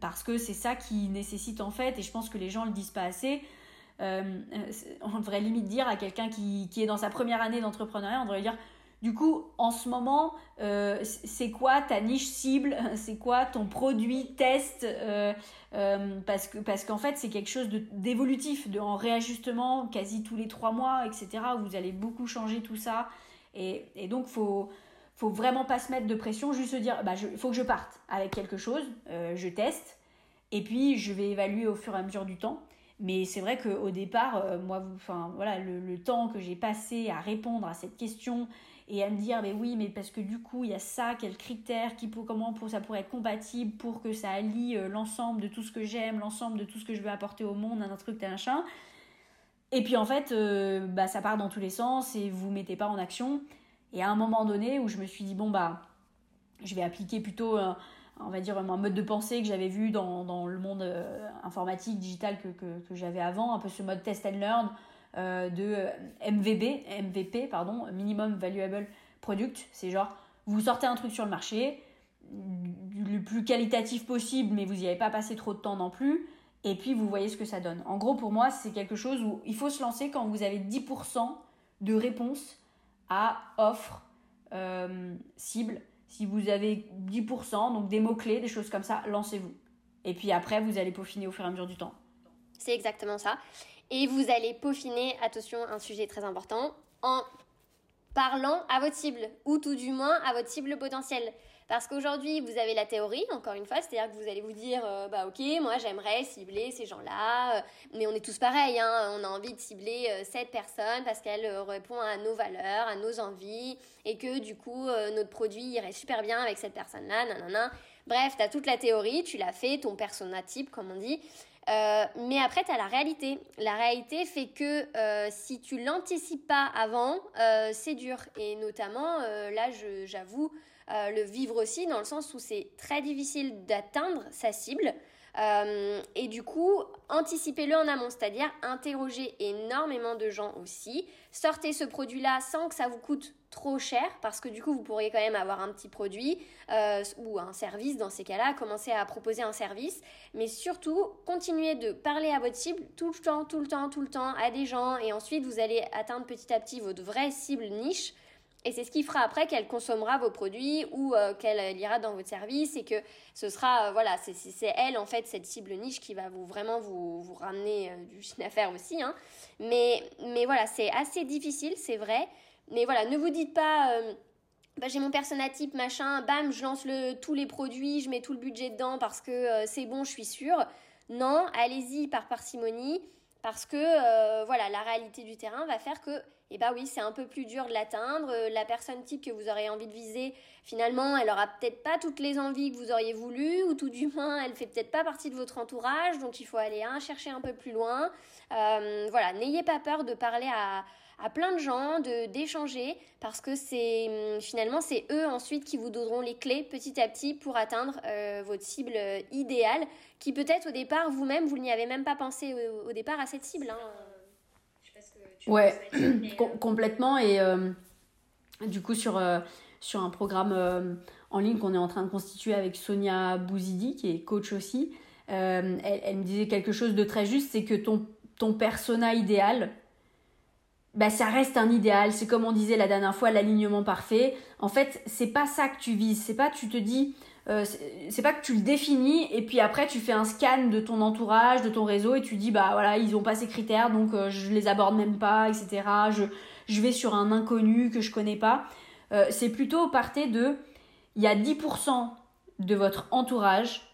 parce que c'est ça qui nécessite en fait, et je pense que les gens le disent pas assez, euh, on devrait limite dire à quelqu'un qui, est dans sa première année d'entrepreneuriat, on devrait dire, du coup, en ce moment, euh, c'est quoi ta niche cible? C'est quoi ton produit test? Euh, Parce que parce qu'en fait, c'est quelque chose d'évolutif, en réajustement quasi tous les trois mois, etc. Vous allez beaucoup changer tout ça. Et, et donc, faut, faut vraiment pas se mettre de pression, juste se dire, bah, il faut que je parte avec quelque chose, euh, je teste, et puis je vais évaluer au fur et à mesure du temps. Mais c'est vrai qu'au départ, euh, moi, voilà, le, temps que j'ai passé à répondre à cette question et à me dire, oui, mais parce que du coup, il y a ça, quels critères, qui, pour, comment pour, ça pourrait être compatible pour que ça allie euh, l'ensemble de tout ce que j'aime, l'ensemble de tout ce que je veux apporter au monde, un truc, un machin. Et puis en fait, euh, bah, ça part dans tous les sens et vous mettez pas en action. Et à un moment donné où je me suis dit, bon, bah, je vais appliquer plutôt, on va dire, un mode de pensée que j'avais vu dans, dans, le monde euh, informatique, digital que, que, j'avais avant, un peu ce mode test and learn euh, de MVB, MVP, pardon, Minimum Valuable Product. C'est genre, vous sortez un truc sur le marché, le plus qualitatif possible, mais vous n'y avez pas passé trop de temps non plus et puis vous voyez ce que ça donne. En gros, pour moi, c'est quelque chose où il faut se lancer quand vous avez 10% de réponse à offre euh, cible. Si vous avez 10%, donc des mots-clés, des choses comme ça, lancez-vous. Et puis après, vous allez peaufiner au fur et à mesure du temps. C'est exactement ça. Et vous allez peaufiner, attention, un sujet très important, en parlant à votre cible, ou tout du moins à votre cible potentielle. Parce qu'aujourd'hui, vous avez la théorie, encore une fois, c'est-à-dire que vous allez vous dire, euh, bah ok, moi j'aimerais cibler ces gens-là, euh, mais on est tous pareils, hein, on a envie de cibler euh, cette personne parce qu'elle répond à nos valeurs, à nos envies, et que du coup, notre produit irait super bien avec cette personne-là, nanana. Bref, tu as toute la théorie, tu l'as fait, ton persona type, comme on dit. mais après, tu as la réalité. La réalité fait que si tu l'anticipes pas avant, c'est dur. Et notamment, là, j'avoue, euh, le vivre aussi dans le sens où c'est très difficile d'atteindre sa cible. Euh, et du coup, anticipez-le en amont, c'est-à-dire interrogez énormément de gens aussi. Sortez ce produit-là sans que ça vous coûte trop cher, parce que du coup, vous pourriez quand même avoir un petit produit euh, ou un service dans ces cas-là, commencer à proposer un service, mais surtout, continuez de parler à votre cible tout le temps, tout le temps, tout le temps, à des gens, et ensuite, vous allez atteindre petit à petit votre vraie cible niche et c'est ce qui fera après qu'elle consommera vos produits ou euh, qu'elle ira dans votre service et que ce sera, euh, voilà, c'est elle en fait, cette cible niche qui va vous vraiment vous, ramener euh, du chiffre d'affaires aussi. Hein. Mais, mais voilà, c'est assez difficile, c'est vrai. mais voilà, ne vous dites pas bah, j'ai mon persona type, machin, bam, je lance tous les produits, je mets tout le budget dedans parce que euh, c'est bon, je suis sûre. Non, allez-y par parcimonie parce que euh, voilà, la réalité du terrain va faire que, eh bah oui, c'est un peu plus dur de l'atteindre. Euh, la personne type que vous aurez envie de viser, finalement, elle aura peut-être pas toutes les envies que vous auriez voulu, ou tout du moins, elle fait peut-être pas partie de votre entourage, donc il faut aller chercher un peu plus loin. voilà, n'ayez pas peur de parler à plein de gens, de d'échanger, parce que c'est hum, finalement c'est eux ensuite qui vous donneront les clés petit à petit pour atteindre euh, votre cible euh, idéale, qui peut-être au départ vous-même vous n'y avez même pas pensé au, départ à cette cible. Hein. Ouais, complètement et euh, du coup sur sur un programme en ligne qu'on est en train de constituer avec Sonia Bouzidi qui est coach aussi. Elle, elle, me disait quelque chose de très juste, c'est que ton, ton persona idéal, bah, ça reste un idéal. C'est comme on disait la dernière fois, l'alignement parfait. En fait, c'est pas ça que tu vises. C'est pas tu te dis, euh, c'est pas que tu le définis et puis après tu fais un scan de ton entourage, de ton réseau et tu dis bah voilà ils ont pas ces critères donc euh, je les aborde même pas, etc. Je, je vais sur un inconnu que je connais pas. Euh, c'est plutôt partir de, il y a 10% de votre entourage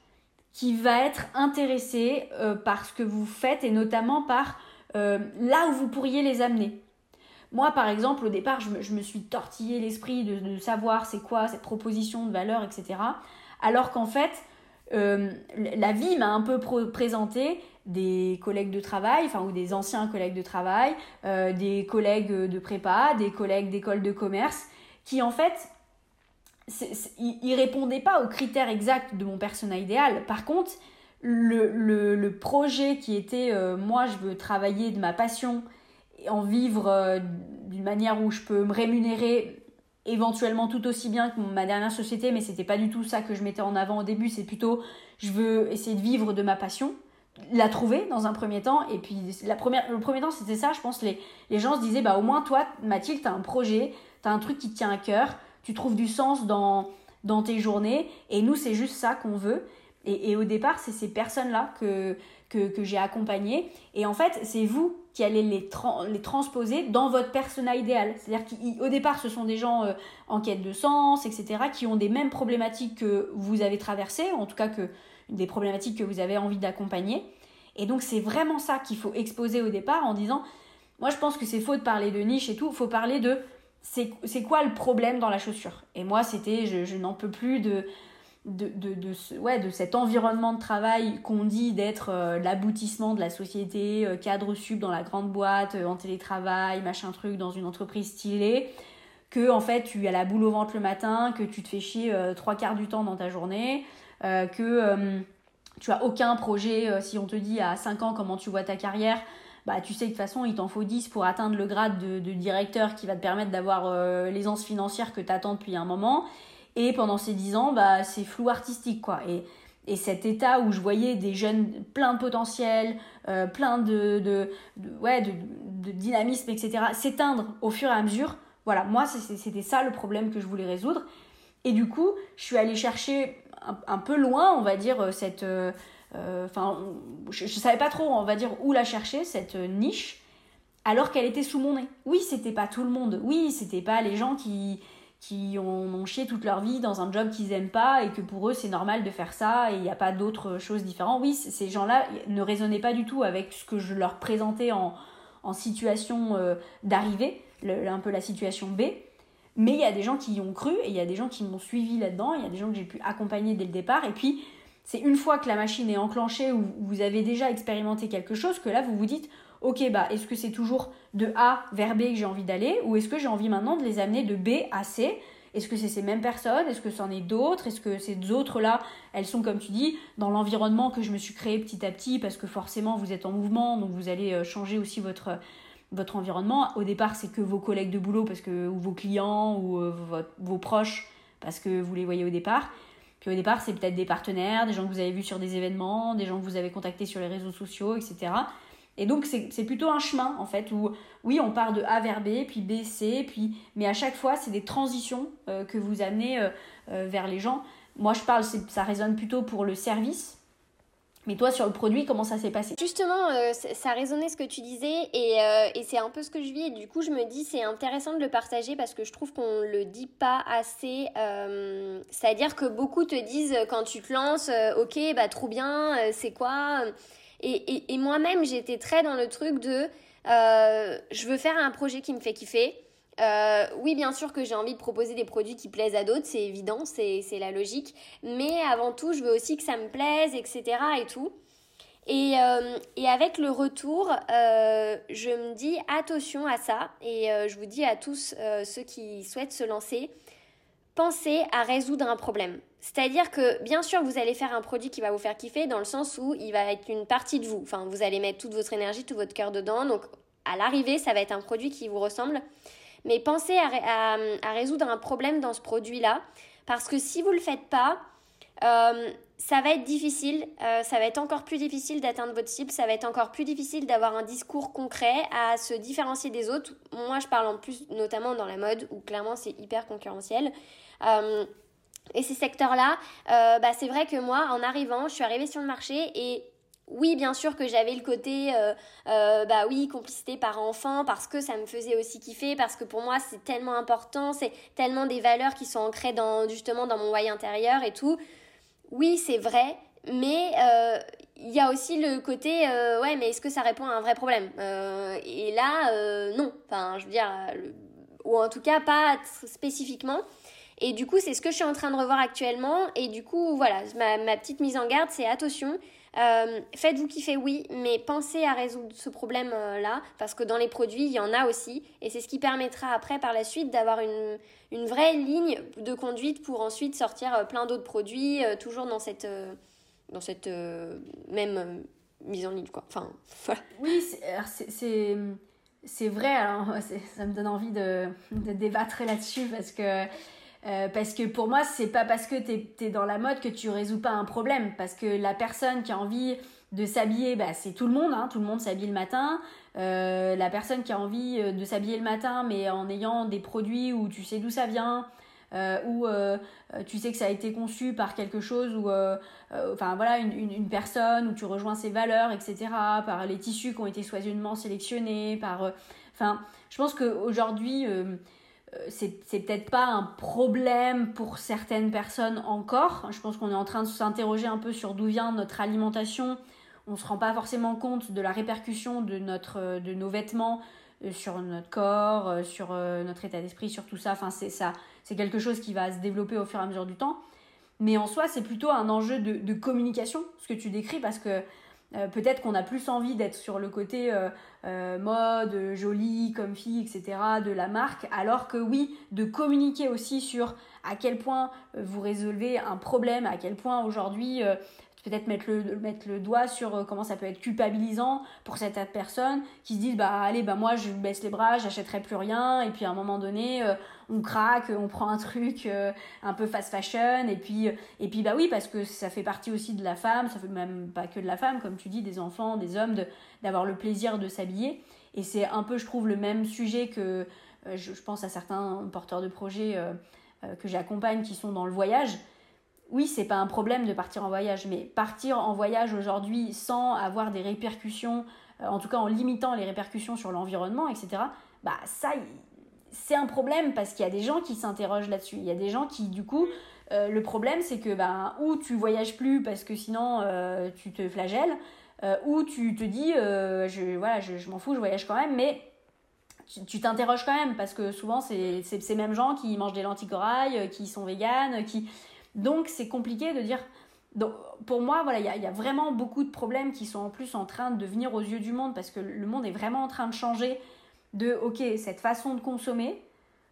qui va être intéressé par ce que vous faites et notamment par là où vous pourriez les amener. Moi, par exemple, au départ, je me, suis tortillé l'esprit de, savoir c'est quoi cette proposition de valeur, etc. Alors qu'en fait, euh, la vie m'a un peu présenté des collègues de travail, ou des anciens collègues de travail, euh, des collègues de prépa, des collègues d'école de commerce, qui en fait, ils répondaient pas aux critères exacts de mon persona idéal. Par contre, le, projet qui était euh, moi, je veux travailler de ma passion en vivre d'une manière où je peux me rémunérer éventuellement tout aussi bien que ma dernière société, mais c'était pas du tout ça que je mettais en avant au début, c'est plutôt je veux essayer de vivre de ma passion, la trouver dans un premier temps, et puis la première, le premier temps c'était ça, je pense les, les gens se disaient bah au moins toi Mathilde t'as un projet, t'as un truc qui te tient à cœur, tu trouves du sens dans, dans tes journées, et nous c'est juste ça qu'on veut, et, et au départ c'est ces personnes-là que, que, que j'ai accompagnées, et en fait c'est vous qui allez les, transposer dans votre persona idéal. C'est-à-dire qu'au départ, ce sont des gens euh, en quête de sens, etc., qui ont des mêmes problématiques que vous avez traversées, en tout cas que des problématiques que vous avez envie d'accompagner. Et donc, c'est vraiment ça qu'il faut exposer au départ en disant, moi je pense que c'est faux de parler de niche et tout, il faut parler de c'est quoi le problème dans la chaussure? Et moi, c'était, je n'en peux plus de de, de, ouais, de cet environnement de travail qu'on dit d'être euh, l'aboutissement de la société, euh, cadre sub dans la grande boîte, euh, en télétravail, machin truc, dans une entreprise stylée, que en fait tu as la boule au ventre le matin, que tu te fais chier trois quarts du temps dans ta journée, que tu as aucun projet, si on te dit à 5 ans comment tu vois ta carrière, bah, tu sais de toute façon, il t'en faut 10 pour atteindre le grade de, de directeur qui va te permettre d'avoir l'aisance financière que tu attends depuis un moment. Et pendant ces dix ans, bah, c'est flou artistique, quoi. Et, et cet état où je voyais des jeunes plein de potentiel, euh, plein de, ouais, de, de, dynamisme, etc., s'éteindre au fur et à mesure, voilà, moi, c'était ça le problème que je voulais résoudre. Et du coup, je suis allée chercher un, peu loin, on va dire, euh, cette... Euh, enfin, je, ne savais pas trop, on va dire, où la chercher, cette niche, alors qu'elle était sous mon nez. Oui, c'était pas tout le monde. Oui, c'était pas les gens qui qui ont, chié toute leur vie dans un job qu'ils aiment pas et que pour eux c'est normal de faire ça et il n'y a pas d'autres choses différentes. Oui, ces gens-là ne raisonnaient pas du tout avec ce que je leur présentais en, en situation euh, d'arrivée, un peu la situation B. Mais il y a des gens qui y ont cru et il y a des gens qui m'ont suivi là-dedans, il y a des gens que j'ai pu accompagner dès le départ. Et puis, c'est une fois que la machine est enclenchée ou vous avez déjà expérimenté quelque chose que là, vous vous dites, ok, bah, est-ce que c'est toujours de A vers B que j'ai envie d'aller ou est-ce que j'ai envie maintenant de les amener de B à C? Est-ce que c'est ces mêmes personnes? Est-ce que c'en est d'autres? Est-ce que ces autres-là, elles sont, comme tu dis, dans l'environnement que je me suis créé petit à petit parce que forcément vous êtes en mouvement, donc vous allez euh, changer aussi votre, votre environnement. Au départ, c'est que vos collègues de boulot parce que, ou vos clients ou euh, vos proches parce que vous les voyez au départ. Puis au départ, c'est peut-être des partenaires, des gens que vous avez vus sur des événements, des gens que vous avez contactés sur les réseaux sociaux, etc. Et donc c'est plutôt un chemin en fait où oui on part de A vers B, puis B, C, puis mais à chaque fois c'est des transitions euh, que vous amenez euh, euh, vers les gens. Moi je parle, ça résonne plutôt pour le service, Mais toi, sur le produit, comment ça s'est passé? Justement, ça résonnait ce que tu disais et, et c'est un peu ce que je vis. Et du coup, je me dis, c'est intéressant de le partager parce que je trouve qu'on le dit pas assez. C'est-à-dire que beaucoup te disent quand tu te lances, ok, bah trop bien, c'est quoi? Et, moi-même, j'étais très dans le truc de, je veux faire un projet qui me fait kiffer. Euh, oui, bien sûr que j'ai envie de proposer des produits qui plaisent à d'autres, c'est évident, c'est la logique. Mais avant tout, je veux aussi que ça me plaise, etc. et tout. Et, euh, et avec le retour, euh, je me dis attention à ça. Et je vous dis à tous ceux qui souhaitent se lancer, pensez à résoudre un problème. C'est-à-dire que bien sûr, vous allez faire un produit qui va vous faire kiffer dans le sens où il va être une partie de vous. Enfin, vous allez mettre toute votre énergie, tout votre cœur dedans. Donc, à l'arrivée, ça va être un produit qui vous ressemble. Mais pensez à, résoudre un problème dans ce produit-là, parce que si vous ne le faites pas, euh, ça va être difficile, euh, ça va être encore plus difficile d'atteindre votre cible, ça va être encore plus difficile d'avoir un discours concret à se différencier des autres. Moi, je parle en plus notamment dans la mode, où clairement c'est hyper concurrentiel. Euh, et ces secteurs-là, bah, c'est vrai que moi, en arrivant, je suis arrivée sur le marché et oui, bien sûr que j'avais le côté, euh, euh, bah oui, complicité par enfant, parce que ça me faisait aussi kiffer, parce que pour moi c'est tellement important, c'est tellement des valeurs qui sont ancrées dans, justement dans mon why intérieur et tout. Oui, c'est vrai, mais euh, il y a aussi le côté, ouais, mais est-ce que ça répond à un vrai problème? Et là, non, enfin, je veux dire, ou en tout cas pas spécifiquement. Et du coup, c'est ce que je suis en train de revoir actuellement. Et du coup, voilà, ma, petite mise en garde, c'est attention euh, faites-vous kiffer, oui, mais pensez à résoudre ce problème-là, parce que dans les produits, il y en a aussi, et c'est ce qui permettra après, par la suite, d'avoir une, une, vraie ligne de conduite pour ensuite sortir euh, plein d'autres produits, euh, toujours dans cette, dans cette même mise en ligne, quoi. Enfin. Oui, c'est... Vrai, ça me donne envie de, de débattre là-dessus parce que euh, parce que pour moi, c'est pas parce que tu es, dans la mode que tu résous pas un problème. Parce que la personne qui a envie de s'habiller, bah, c'est tout le monde. Hein, tout le monde s'habille le matin. Euh, la personne qui a envie euh, de s'habiller le matin, mais en ayant des produits où tu sais d'où ça vient, où tu sais que ça a été conçu par quelque chose, ou enfin voilà, une, une, une, personne où tu rejoins ses valeurs, etc., par les tissus qui ont été soigneusement sélectionnés, par. Enfin, je pense qu'aujourd'hui euh, c'est peut-être pas un problème pour certaines personnes encore. Je pense qu'on est en train de s'interroger un peu sur d'où vient notre alimentation. On se rend pas forcément compte de la répercussion de, euh, nos vêtements euh, sur notre corps, sur notre état d'esprit, sur tout ça. C'est quelque chose qui va se développer au fur et à mesure du temps. Mais en soi, c'est plutôt un enjeu de communication, ce que tu décris, parce que euh, peut-être qu'on a plus envie d'être sur le côté euh, euh, mode, jolie, comfy, etc. de la marque, alors que oui, de communiquer aussi sur à quel point vous résolvez un problème, à quel point aujourd'hui peut-être mettre le, mettre le doigt sur euh, comment ça peut être culpabilisant pour cette personne qui se disent bah allez bah moi je baisse les bras j'achèterai plus rien. Et puis à un moment donné euh, on craque on prend un truc euh, un peu fast fashion. Et puis et puis bah oui parce que ça fait partie aussi de la femme ça fait même pas que de la femme comme tu dis des enfants des hommes d'avoir le plaisir de s'habiller. Et c'est un peu je trouve le même sujet que je, pense à certains porteurs de projets que j'accompagne qui sont dans le voyage oui, c'est pas un problème de partir en voyage, mais partir en voyage aujourd'hui sans avoir des répercussions, euh, en tout cas en limitant les répercussions sur l'environnement, etc., bah ça, c'est un problème parce qu'il y a des gens qui s'interrogent là-dessus. Il y a des gens qui, du coup, euh, le problème c'est que bah, ou tu voyages plus parce que sinon euh, tu te flagelles, ou tu te dis, je, voilà, je, m'en fous, je voyage quand même, mais tu t'interroges quand même parce que souvent c'est ces mêmes gens qui mangent des lentilles corail, qui sont véganes, qui donc c'est compliqué de dire... Donc, pour moi, voilà, il y, a vraiment beaucoup de problèmes qui sont en plus en train de venir aux yeux du monde parce que le monde est vraiment en train de changer de, ok, cette façon de consommer,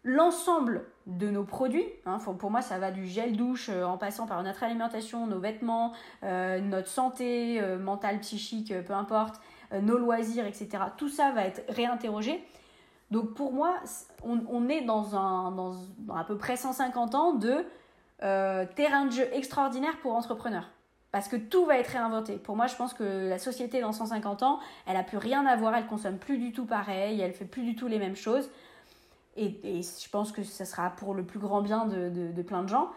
l'ensemble de nos produits, hein, pour moi ça va du gel douche euh, en passant par notre alimentation, nos vêtements, euh, notre santé euh, mentale, psychique, peu importe, nos loisirs, etc. Tout ça va être réinterrogé. Donc pour moi, on, est dans, un, dans à peu près 150 ans de euh, terrain de jeu extraordinaire pour entrepreneurs. Parce que tout va être réinventé. Pour moi, je pense que la société dans 150 ans, elle a plus rien à voir, elle consomme plus du tout pareil, elle fait plus du tout les mêmes choses. Et, je pense que ça sera pour le plus grand bien de, plein de gens.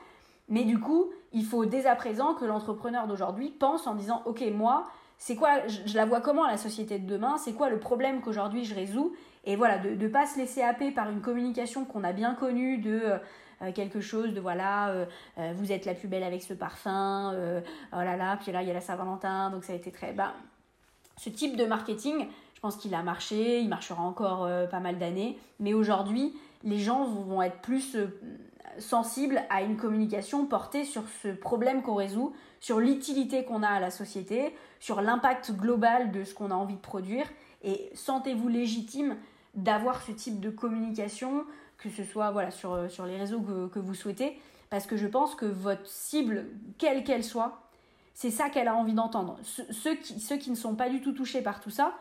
Mais du coup, il faut dès à présent que l'entrepreneur d'aujourd'hui pense en disant, ok, moi, c'est quoi, je, la vois comment la société de demain, c'est quoi le problème qu'aujourd'hui je résous, et voilà, de ne pas se laisser happer par une communication qu'on a bien connue de euh, quelque chose de voilà, euh, euh, vous êtes la plus belle avec ce parfum, oh là là, puis là il y a la Saint-Valentin, donc ça a été très. Ben, ce type de marketing, je pense qu'il a marché, il marchera encore pas mal d'années, mais aujourd'hui, les gens vont être plus sensibles à une communication portée sur ce problème qu'on résout, sur l'utilité qu'on a à la société, sur l'impact global de ce qu'on a envie de produire. Et sentez-vous légitime d'avoir ce type de communication que ce soit voilà, sur, euh, sur les réseaux que, vous souhaitez, parce que je pense que votre cible, quelle qu'elle soit, c'est ça qu'elle a envie d'entendre. Ceux qui, ceux qui ne sont pas du tout touchés par tout ça,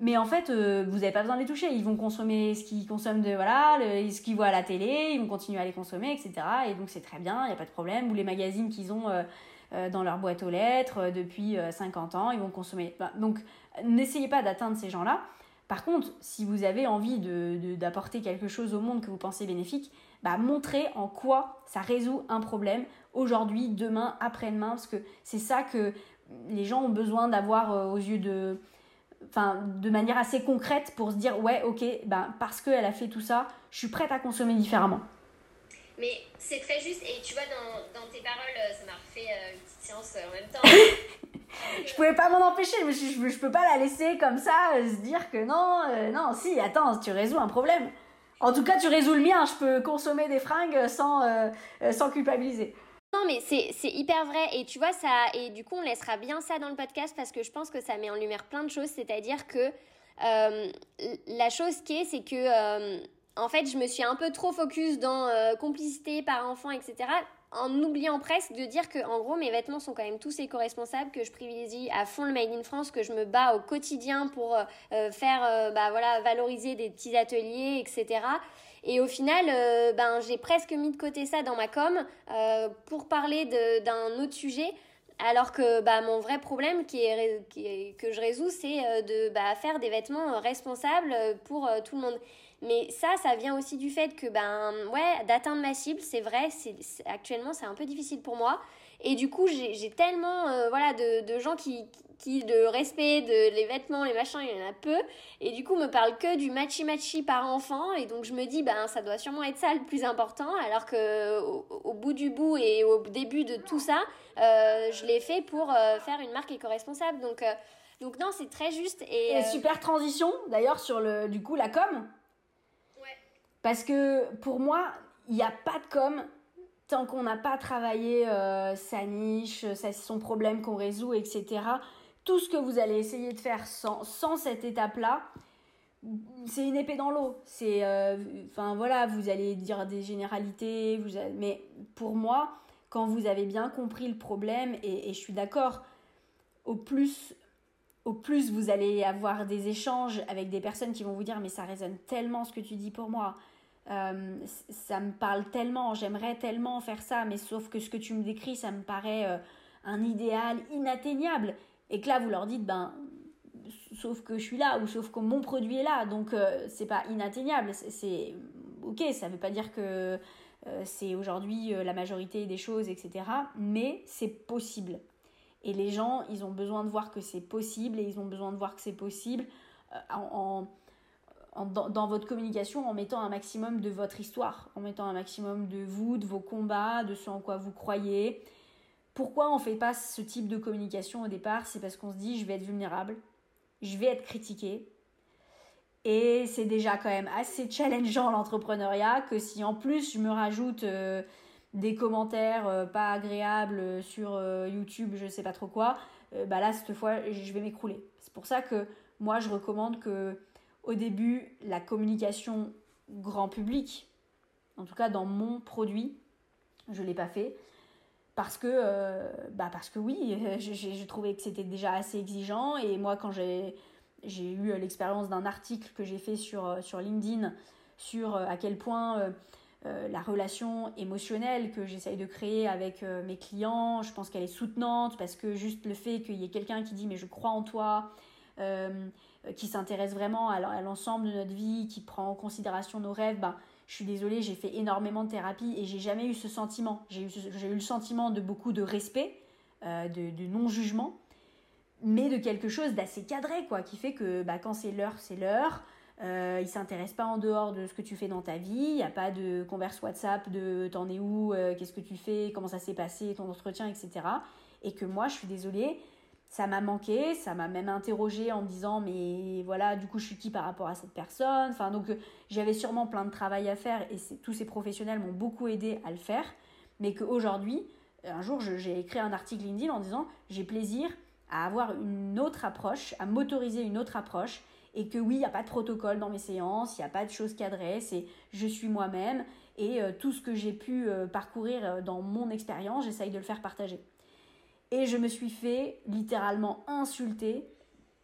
mais en fait, euh, vous n'avez pas besoin de les toucher. Ils vont consommer ce qu'ils consomment de voilà, ce qu'ils voient à la télé, ils vont continuer à les consommer, etc. Et donc c'est très bien, il n'y a pas de problème. Ou les magazines qu'ils ont euh, dans leur boîte aux lettres depuis 50 ans, ils vont consommer. donc n'essayez pas d'atteindre ces gens-là. Par contre, si vous avez envie d'apporter de, quelque chose au monde que vous pensez bénéfique, bah, montrez en quoi ça résout un problème aujourd'hui, demain, après-demain, parce que c'est ça que les gens ont besoin d'avoir euh, aux yeux de... Enfin, de manière assez concrète pour se dire ouais ok bah, parce qu'elle a fait tout ça je suis prête à consommer différemment. Mais c'est très juste et tu vois dans, dans tes paroles euh, ça m'a refait euh, une petite séance en même temps je pouvais pas m'en empêcher. Je, je, je, peux pas la laisser comme ça, euh, se dire que non, euh, non, si, attends, tu résous un problème. En tout cas, tu résous le mien. Je peux consommer des fringues sans, euh, sans culpabiliser. Non, mais c'est hyper vrai. Et tu vois, ça. Et du coup, on laissera bien ça dans le podcast parce que je pense que ça met en lumière plein de choses. C'est-à-dire que la chose qui est, c'est que. en fait, je me suis un peu trop focus dans complicité par enfant, etc en oubliant presque de dire que en gros mes vêtements sont quand même tous éco-responsables, que je privilégie à fond le Made in France, que je me bats au quotidien pour euh, euh, faire euh, bah, voilà, valoriser des petits ateliers, etc. Et au final, ben, j'ai presque mis de côté ça dans ma com pour parler d'un autre sujet. Alors que bah, mon vrai problème qui est, que je résous, c'est de bah, faire des vêtements responsables pour tout le monde. Mais ça, ça vient aussi du fait que, ben, ouais, d'atteindre ma cible, c'est vrai, c'est, actuellement, c'est un peu difficile pour moi. Et du coup, j'ai, tellement, euh, voilà, de, de, gens qui, qui, de respect, de les vêtements, les machins, il y en a peu. Et du coup, me parlent que du matchy-matchy par enfant. Et donc, je me dis, ben, ça doit sûrement être ça le plus important. Alors que, au, bout du bout et au début de tout ça, euh, je l'ai fait pour euh, faire une marque éco-responsable. Donc, donc non, c'est très juste. Et, et super transition, d'ailleurs, sur le, du coup, la com. Parce que pour moi, il n'y a pas de com tant qu'on n'a pas travaillé euh, sa niche, son problème qu'on résout, etc. Tout ce que vous allez essayer de faire sans, cette étape-là, c'est une épée dans l'eau. C'est, euh, enfin voilà, vous allez dire des généralités, mais pour moi, quand vous avez bien compris le problème, et, et je suis d'accord, au plus au plus vous allez avoir des échanges avec des personnes qui vont vous dire mais ça résonne tellement ce que tu dis pour moi. Euh, ça me parle tellement, j'aimerais tellement faire ça, mais sauf que ce que tu me décris, ça me paraît euh, un idéal inatteignable. Et que là, vous leur dites, ben, sauf que je suis là, ou sauf que mon produit est là, donc euh, c'est pas inatteignable. C'est ok, ça veut pas dire que c'est aujourd'hui la majorité des choses, etc. Mais c'est possible. Et les gens, ils ont besoin de voir que c'est possible, et ils ont besoin de voir que c'est possible en dans, votre communication en mettant un maximum de votre histoire, en mettant un maximum de vous, de vos combats, de ce en quoi vous croyez. Pourquoi on ne fait pas ce type de communication au départ? C'est parce qu'on se dit je vais être vulnérable, je vais être critiqué. Et c'est déjà quand même assez challengeant l'entrepreneuriat que si en plus je me rajoute euh, des commentaires euh, pas agréables sur euh, YouTube, je sais pas trop quoi, bah là cette fois je vais m'écrouler. C'est pour ça que moi je recommande que au début la communication grand public, en tout cas dans mon produit, je ne l'ai pas fait. Parce que, euh, bah parce que oui, j'ai trouvé que c'était déjà assez exigeant. Et moi, quand j'ai eu l'expérience d'un article que j'ai fait sur, sur LinkedIn sur euh, à quel point euh, la relation émotionnelle que j'essaye de créer avec mes clients, je pense qu'elle est soutenante parce que juste le fait qu'il y ait quelqu'un qui dit mais je crois en toi, euh, qui s'intéresse vraiment à, l'ensemble de notre vie, qui prend en considération nos rêves, ben, je suis désolée, j'ai fait énormément de thérapie et j'ai jamais eu ce sentiment. J'ai eu, le sentiment de beaucoup de respect, euh, de, de non-jugement, mais de quelque chose d'assez cadré, quoi, qui fait que bah, quand c'est l'heure, c'est l'heure. Euh, il s'intéresse pas en dehors de ce que tu fais dans ta vie. Il n'y a pas de converse WhatsApp de t'en es où, euh, qu'est-ce que tu fais, comment ça s'est passé, ton entretien, etc. Et que moi, je suis désolée, ça m'a manqué, ça m'a même interrogé en me disant mais voilà du coup je suis qui par rapport à cette personne? Enfin donc euh, j'avais sûrement plein de travail à faire et tous ces professionnels m'ont beaucoup aidé à le faire. Mais qu'aujourd'hui, un jour j'ai écrit un article LinkedIn en disant j'ai plaisir à avoir une autre approche, à m'autoriser une autre approche et que oui, il n'y a pas de protocole dans mes séances, il n'y a pas de choses cadrées, c'est je suis moi-même et euh, tout ce que j'ai pu euh, parcourir dans mon expérience, j'essaye de le faire partager. Et je me suis fait littéralement insulter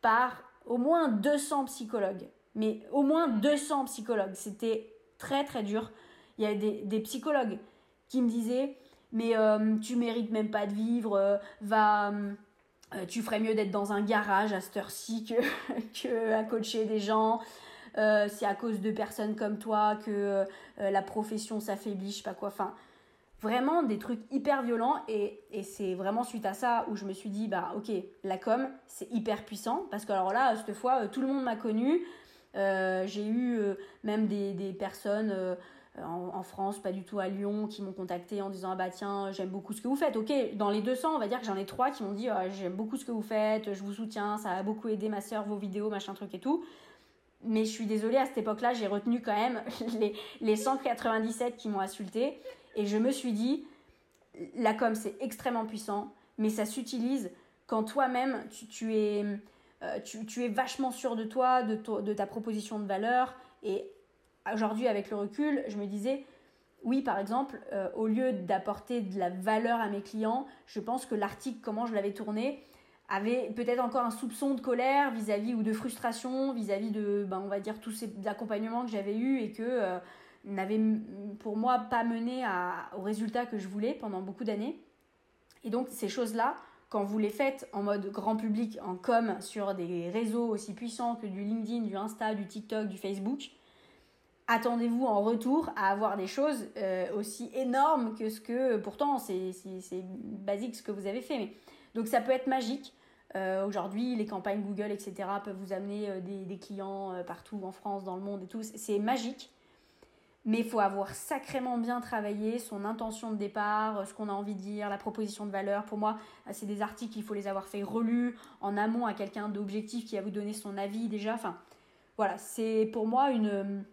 par au moins 200 psychologues. Mais au moins 200 psychologues. C'était très très dur. Il y a des, psychologues qui me disaient Mais euh, tu mérites même pas de vivre, euh, va. Euh, tu ferais mieux d'être dans un garage à cette heure-ci que, que à coacher des gens. c'est à cause de personnes comme toi que la profession s'affaiblit, je sais pas quoi. Enfin, vraiment des trucs hyper violents et, c'est vraiment suite à ça où je me suis dit bah ok la com c'est hyper puissant parce que alors là cette fois euh, tout le monde m'a connu euh, j'ai eu euh, même des, personnes en, en, France pas du tout à Lyon qui m'ont contacté en disant ah bah tiens j'aime beaucoup ce que vous faites. Ok dans les 200 on va dire que j'en ai trois qui m'ont dit ah, j'aime beaucoup ce que vous faites je vous soutiens ça a beaucoup aidé ma soeur vos vidéos machin truc et tout. Mais je suis désolée, à cette époque-là, j'ai retenu quand même les, les 197 qui m'ont insulté. Et je me suis dit, la com, c'est extrêmement puissant, mais ça s'utilise quand toi-même, tu, es, euh, es vachement sûr de toi, de, de ta proposition de valeur. Et aujourd'hui, avec le recul, je me disais, oui, par exemple, euh, au lieu d'apporter de la valeur à mes clients, je pense que l'article, comment je l'avais tourné, avait peut-être encore un soupçon de colère vis-à-vis ou de frustration vis-à-vis de, ben, on va dire, tous ces accompagnements que j'avais eus et que euh, n'avait pour moi pas mené à, au résultat que je voulais pendant beaucoup d'années. Et donc ces choses-là, quand vous les faites en mode grand public, en com, sur des réseaux aussi puissants que du LinkedIn, du Insta, du TikTok, du Facebook, attendez-vous en retour à avoir des choses euh, aussi énormes que ce que, pourtant c'est basique ce que vous avez fait. Donc ça peut être magique. Euh, aujourd'hui, les campagnes Google, etc., peuvent vous amener euh, des, des, clients partout en France, dans le monde et tout. C'est magique mais il faut avoir sacrément bien travaillé son intention de départ, ce qu'on a envie de dire, la proposition de valeur. Pour moi, c'est des articles, il faut les avoir fait relus en amont à quelqu'un d'objectif qui va vous donner son avis déjà. Enfin, voilà, c'est pour moi une,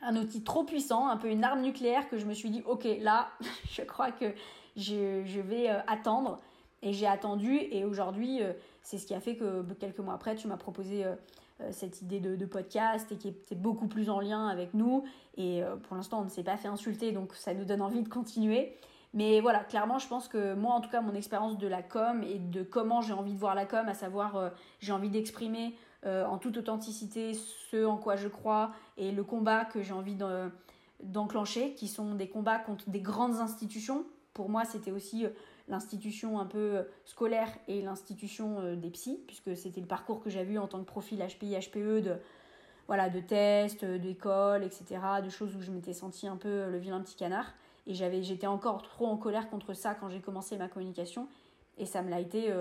un outil trop puissant, un peu une arme nucléaire que je me suis dit, ok, là, je crois que je, vais euh, attendre. Et j'ai attendu, et aujourd'hui, euh, c'est ce qui a fait que quelques mois après, tu m'as proposé euh, euh, cette idée de, podcast et qui était beaucoup plus en lien avec nous. Et euh, pour l'instant, on ne s'est pas fait insulter, donc ça nous donne envie de continuer. Mais voilà, clairement, je pense que moi, en tout cas, mon expérience de la com et de comment j'ai envie de voir la com, à savoir, euh, j'ai envie d'exprimer en toute authenticité ce en quoi je crois et le combat que j'ai envie d'enclencher, qui sont des combats contre des grandes institutions. Pour moi, c'était aussi l'institution un peu euh, scolaire et l'institution euh, des psys, puisque c'était le parcours que j'avais eu en tant que profil HPI, HPE de, voilà, de tests, euh, d'école, etc., de choses où je m'étais senti un peu le vilain petit canard. Et j'avais, j'étais encore trop en colère contre ça quand j'ai commencé ma communication. Et ça me l'a été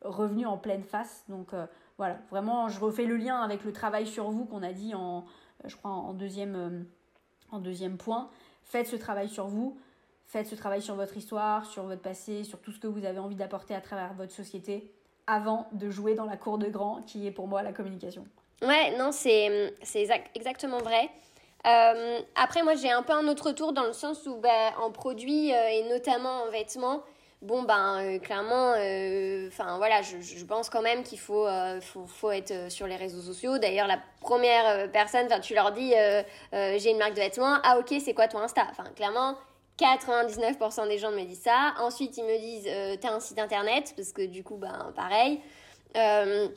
revenu en pleine face. Donc voilà, vraiment, je refais le lien avec le travail sur vous qu'on a dit en, je crois, en deuxième, en deuxième point. Faites ce travail sur vous. Faites ce travail sur votre histoire, sur votre passé, sur tout ce que vous avez envie d'apporter à travers votre société avant de jouer dans la cour de grand qui est pour moi la communication. Ouais, non, c'est exactement vrai. Euh, après, moi, j'ai un peu un autre tour dans le sens où, bah, en produits euh, et notamment en vêtements, bon, ben, euh, clairement, enfin, voilà, je, je, pense quand même qu'il faut, faut, faut, être sur les réseaux sociaux. D'ailleurs, la première personne, tu leur dis, j'ai une marque de vêtements, ah, ok, c'est quoi ton Insta? Enfin, clairement, 99% des gens me disent ça. Ensuite, ils me disent euh, T'as un site internet Parce que du coup, ben, pareil. Euh,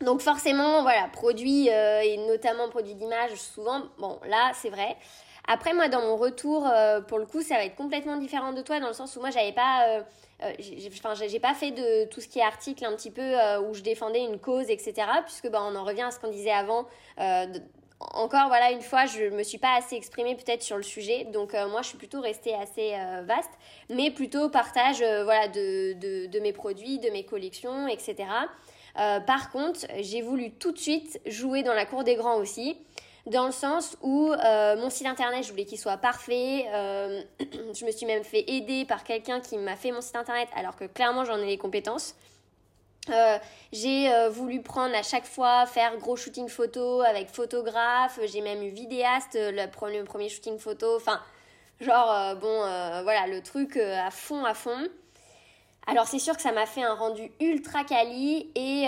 donc, forcément, voilà, produits euh, et notamment produits d'image, souvent, bon, là, c'est vrai. Après, moi, dans mon retour, pour le coup, ça va être complètement différent de toi, dans le sens où moi, j'avais pas. Enfin, j'ai pas fait de tout ce qui est article un petit peu où je défendais une cause, etc. Puisque ben, on en revient à ce qu'on disait avant encore, voilà, une fois, je me suis pas assez exprimée peut-être sur le sujet. Donc, moi, je suis plutôt restée assez vaste, mais plutôt partage voilà, de, de, mes produits, de mes collections, etc. par contre, j'ai voulu tout de suite jouer dans la cour des grands aussi dans le sens où euh, mon site internet, je voulais qu'il soit parfait. Euh, je me suis même fait aider par quelqu'un qui m'a fait mon site internet alors que clairement j'en ai les compétences. Euh, j'ai voulu prendre à chaque fois, faire gros shooting photo avec photographe. J'ai même eu vidéaste, le premier, premier shooting photo. Enfin, genre, bon, voilà, le truc à fond, à fond. Alors c'est sûr que ça m'a fait un rendu ultra quali et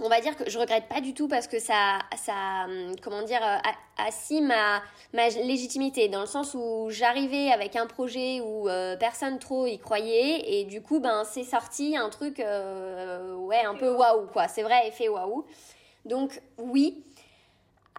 on va dire que je regrette pas du tout parce que ça, ça hum, comment dire, euh, assis ma, ma légitimité dans le sens où j'arrivais avec un projet où euh, personne trop y croyait et du coup ben c'est sorti un truc euh, ouais un peu waouh quoi. C'est vrai effet waouh. Donc oui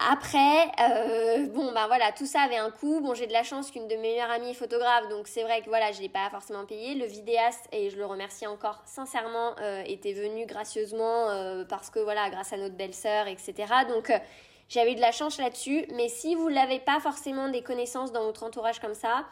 après, euh, bon, bah voilà, tout ça avait un coût. Bon, j'ai de la chance qu'une de mes meilleures amies est photographe, donc c'est vrai que voilà, je l'ai pas forcément payé. Le vidéaste, et je le remercie encore sincèrement, euh, était venu gracieusement euh, parce que voilà, grâce à notre belle-sœur, etc. Donc, j'avais eu de la chance là-dessus. Mais si vous n'avez pas forcément des connaissances dans votre entourage comme ça,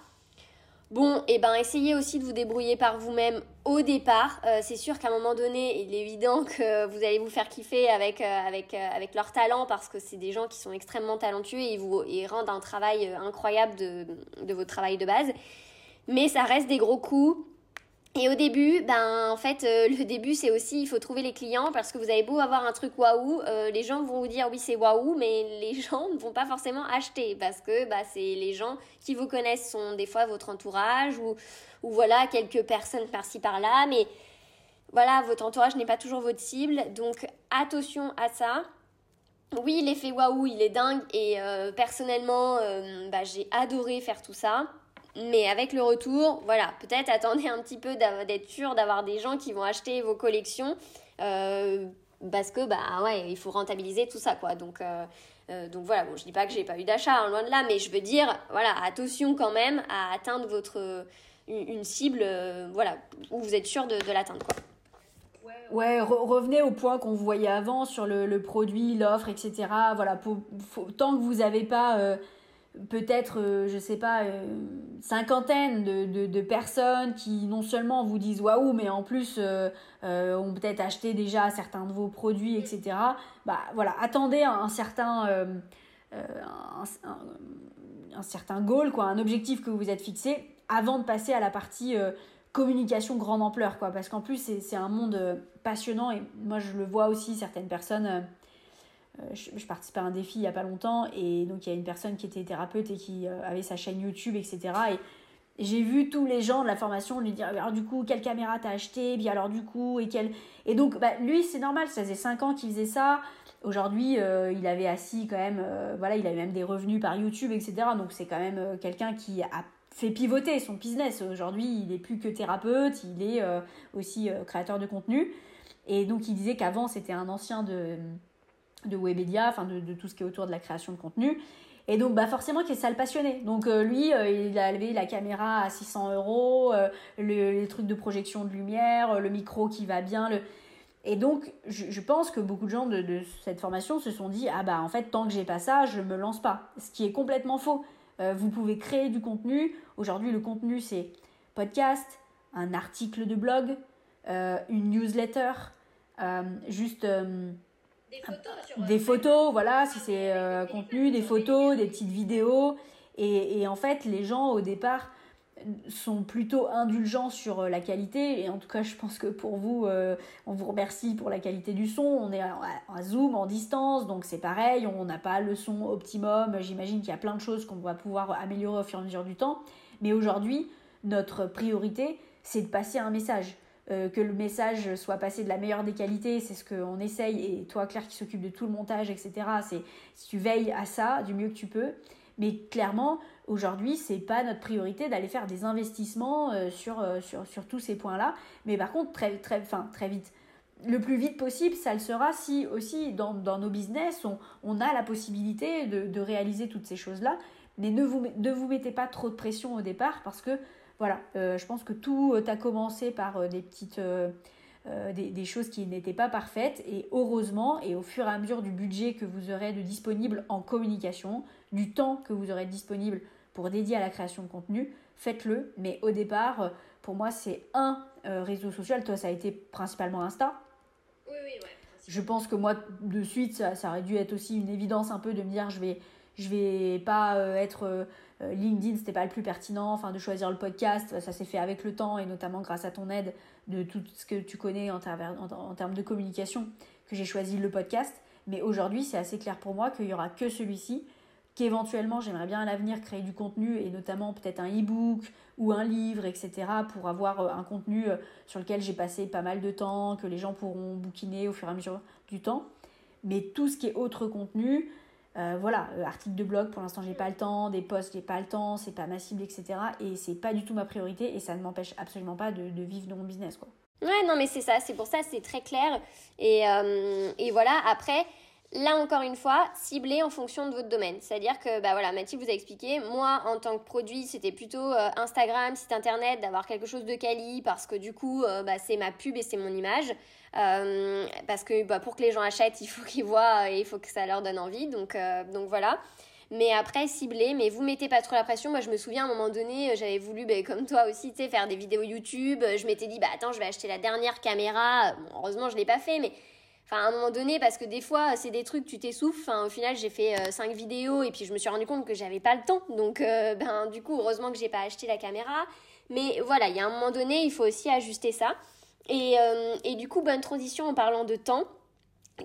Bon, et eh ben essayez aussi de vous débrouiller par vous-même au départ. Euh, c'est sûr qu'à un moment donné, il est évident que vous allez vous faire kiffer avec, euh, avec, euh, avec leur talent parce que c'est des gens qui sont extrêmement talentueux et ils vous rendent un travail incroyable de, de votre travail de base. Mais ça reste des gros coups. Et au début, ben en fait, euh, le début c'est aussi il faut trouver les clients parce que vous avez beau avoir un truc waouh, euh, les gens vont vous dire oui c'est waouh, mais les gens ne vont pas forcément acheter parce que bah, c'est les gens qui vous connaissent sont des fois votre entourage ou, ou voilà quelques personnes par-ci par-là, mais voilà votre entourage n'est pas toujours votre cible, donc attention à ça. Oui l'effet waouh il est dingue et euh, personnellement bah, j'ai adoré faire tout ça. Mais avec le retour, voilà, peut-être attendez un petit peu d'être sûr d'avoir des gens qui vont acheter vos collections. Euh, parce que, bah ouais, il faut rentabiliser tout ça, quoi. Donc, euh, euh, donc voilà, bon, je dis pas que j'ai pas eu d'achat, hein, loin de là, mais je veux dire, voilà, attention quand même à atteindre votre, une, cible, voilà, où vous êtes sûr de, l'atteindre. Ouais, revenez au point qu'on voyait avant sur le, produit, l'offre, etc. Voilà, tant que vous n'avez pas peut-être, euh, je sais pas, euh, cinquantaine de, de, personnes qui non seulement vous disent waouh, mais en plus euh, ont peut-être acheté déjà certains de vos produits, etc. Bah voilà, attendez un, certain, un, certain goal, quoi, un objectif que vous vous êtes fixé avant de passer à la partie communication grande ampleur, quoi, parce qu'en plus c'est un monde passionnant et moi je le vois aussi, certaines personnes euh, je, je, participais à un défi il n'y a pas longtemps et donc il y a une personne qui était thérapeute et qui euh, avait sa chaîne YouTube, etc. Et j'ai vu tous les gens de la formation lui dire alors du coup quelle caméra t'as acheté? Puis alors du coup et quelle? Et donc bah, lui c'est normal ça faisait 5 ans qu'il faisait ça. Aujourd'hui euh, il avait assis quand même voilà il avait même des revenus par YouTube etc donc c'est quand même quelqu'un qui a fait pivoter son business. Aujourd'hui il est plus que thérapeute il est aussi créateur de contenu. Et donc il disait qu'avant c'était un ancien de de Webedia, enfin de, tout ce qui est autour de la création de contenu. Et donc, bah forcément, qu'il ça le passionnait. Donc, euh, lui, euh, il a levé la caméra à 600 euros, euh, les trucs de projection de lumière, le micro qui va bien. Le... Et donc, je, pense que beaucoup de gens de, de, cette formation se sont dit Ah, bah, en fait, tant que j'ai pas ça, je me lance pas. Ce qui est complètement faux. vous pouvez créer du contenu. Aujourd'hui, le contenu, c'est podcast, un article de blog, une newsletter, juste des photos, voilà, si c'est euh, contenu, des photos, des petites vidéos. Et, et, en fait, les gens, au départ, sont plutôt indulgents sur euh, la qualité. Et en tout cas, je pense que pour vous, euh, on vous remercie pour la qualité du son. On est à, Zoom, en distance, donc c'est pareil. On n'a pas le son optimum. J'imagine qu'il y a plein de choses qu'on va pouvoir améliorer au fur et à mesure du temps. Mais aujourd'hui, notre priorité, c'est de passer un message. Euh, que le message soit passé de la meilleure des qualités, c'est ce qu'on essaye, et toi Claire qui s'occupe de tout le montage, etc., c'est si tu veilles à ça du mieux que tu peux. Mais clairement, aujourd'hui, c'est pas notre priorité d'aller faire des investissements euh, sur, euh, sur, sur, tous ces points-là. Mais par contre, très, très, enfin, très vite, le plus vite possible, ça le sera si aussi dans, dans nos business, on, on, a la possibilité de, de réaliser toutes ces choses-là. Mais ne vous, ne vous mettez pas trop de pression au départ parce que voilà, euh, je pense que tout euh, a commencé par euh, des petites des, choses qui n'étaient pas parfaites. Et heureusement, et au fur et à mesure du budget que vous aurez de disponible en communication, du temps que vous aurez disponible pour dédier à la création de contenu, faites-le. Mais au départ, pour moi, c'est un réseau social. Toi, ça a été principalement Insta. Oui, oui, ouais. Je pense que moi, de suite, ça, ça, aurait dû être aussi une évidence un peu de me dire je vais, je vais pas être euh, LinkedIn, c'était pas le plus pertinent, enfin de choisir le podcast, ça s'est fait avec le temps et notamment grâce à ton aide de tout ce que tu connais en, en, termes de communication que j'ai choisi le podcast. Mais aujourd'hui, c'est assez clair pour moi qu'il y aura que celui-ci, qu'éventuellement j'aimerais bien à l'avenir créer du contenu et notamment peut-être un e-book ou un livre, etc. pour avoir euh, un contenu euh, sur lequel j'ai passé pas mal de temps, que les gens pourront bouquiner au fur et à mesure du temps. Mais tout ce qui est autre contenu, euh, voilà, euh, article de blog, pour l'instant j'ai pas le temps, des posts j'ai pas le temps, c'est pas ma cible, etc. Et c'est pas du tout ma priorité et ça ne m'empêche absolument pas de, vivre de mon business, quoi. Ouais, non, mais c'est ça, c'est pour ça, c'est très clair. Et, euh, et voilà, après, Là encore une fois, ciblé en fonction de votre domaine. C'est-à-dire que, bah voilà, Mathilde vous a expliqué, moi en tant que produit, c'était plutôt Instagram, site internet, d'avoir quelque chose de quali parce que du coup, bah, c'est ma pub et c'est mon image. Euh, parce que bah, pour que les gens achètent, il faut qu'ils voient et il faut que ça leur donne envie. Donc, euh, voilà. Mais après, ciblé, mais vous mettez pas trop la pression. Moi, je me souviens à un moment donné, euh, j'avais voulu, bah, comme toi aussi, faire des vidéos YouTube. Je m'étais dit, bah attends, je vais acheter la dernière caméra. heureusement, je l'ai pas fait, mais Enfin, à un moment donné, parce que des fois, c'est des trucs, tu t'essouffles. Enfin, au final, j'ai fait 5 vidéos et puis je me suis rendu compte que j'avais pas le temps. Donc, ben, du coup, heureusement que j'ai pas acheté la caméra. Mais voilà, il y a un moment donné, il faut aussi ajuster ça. Euh, et, du coup, bonne transition en parlant de temps,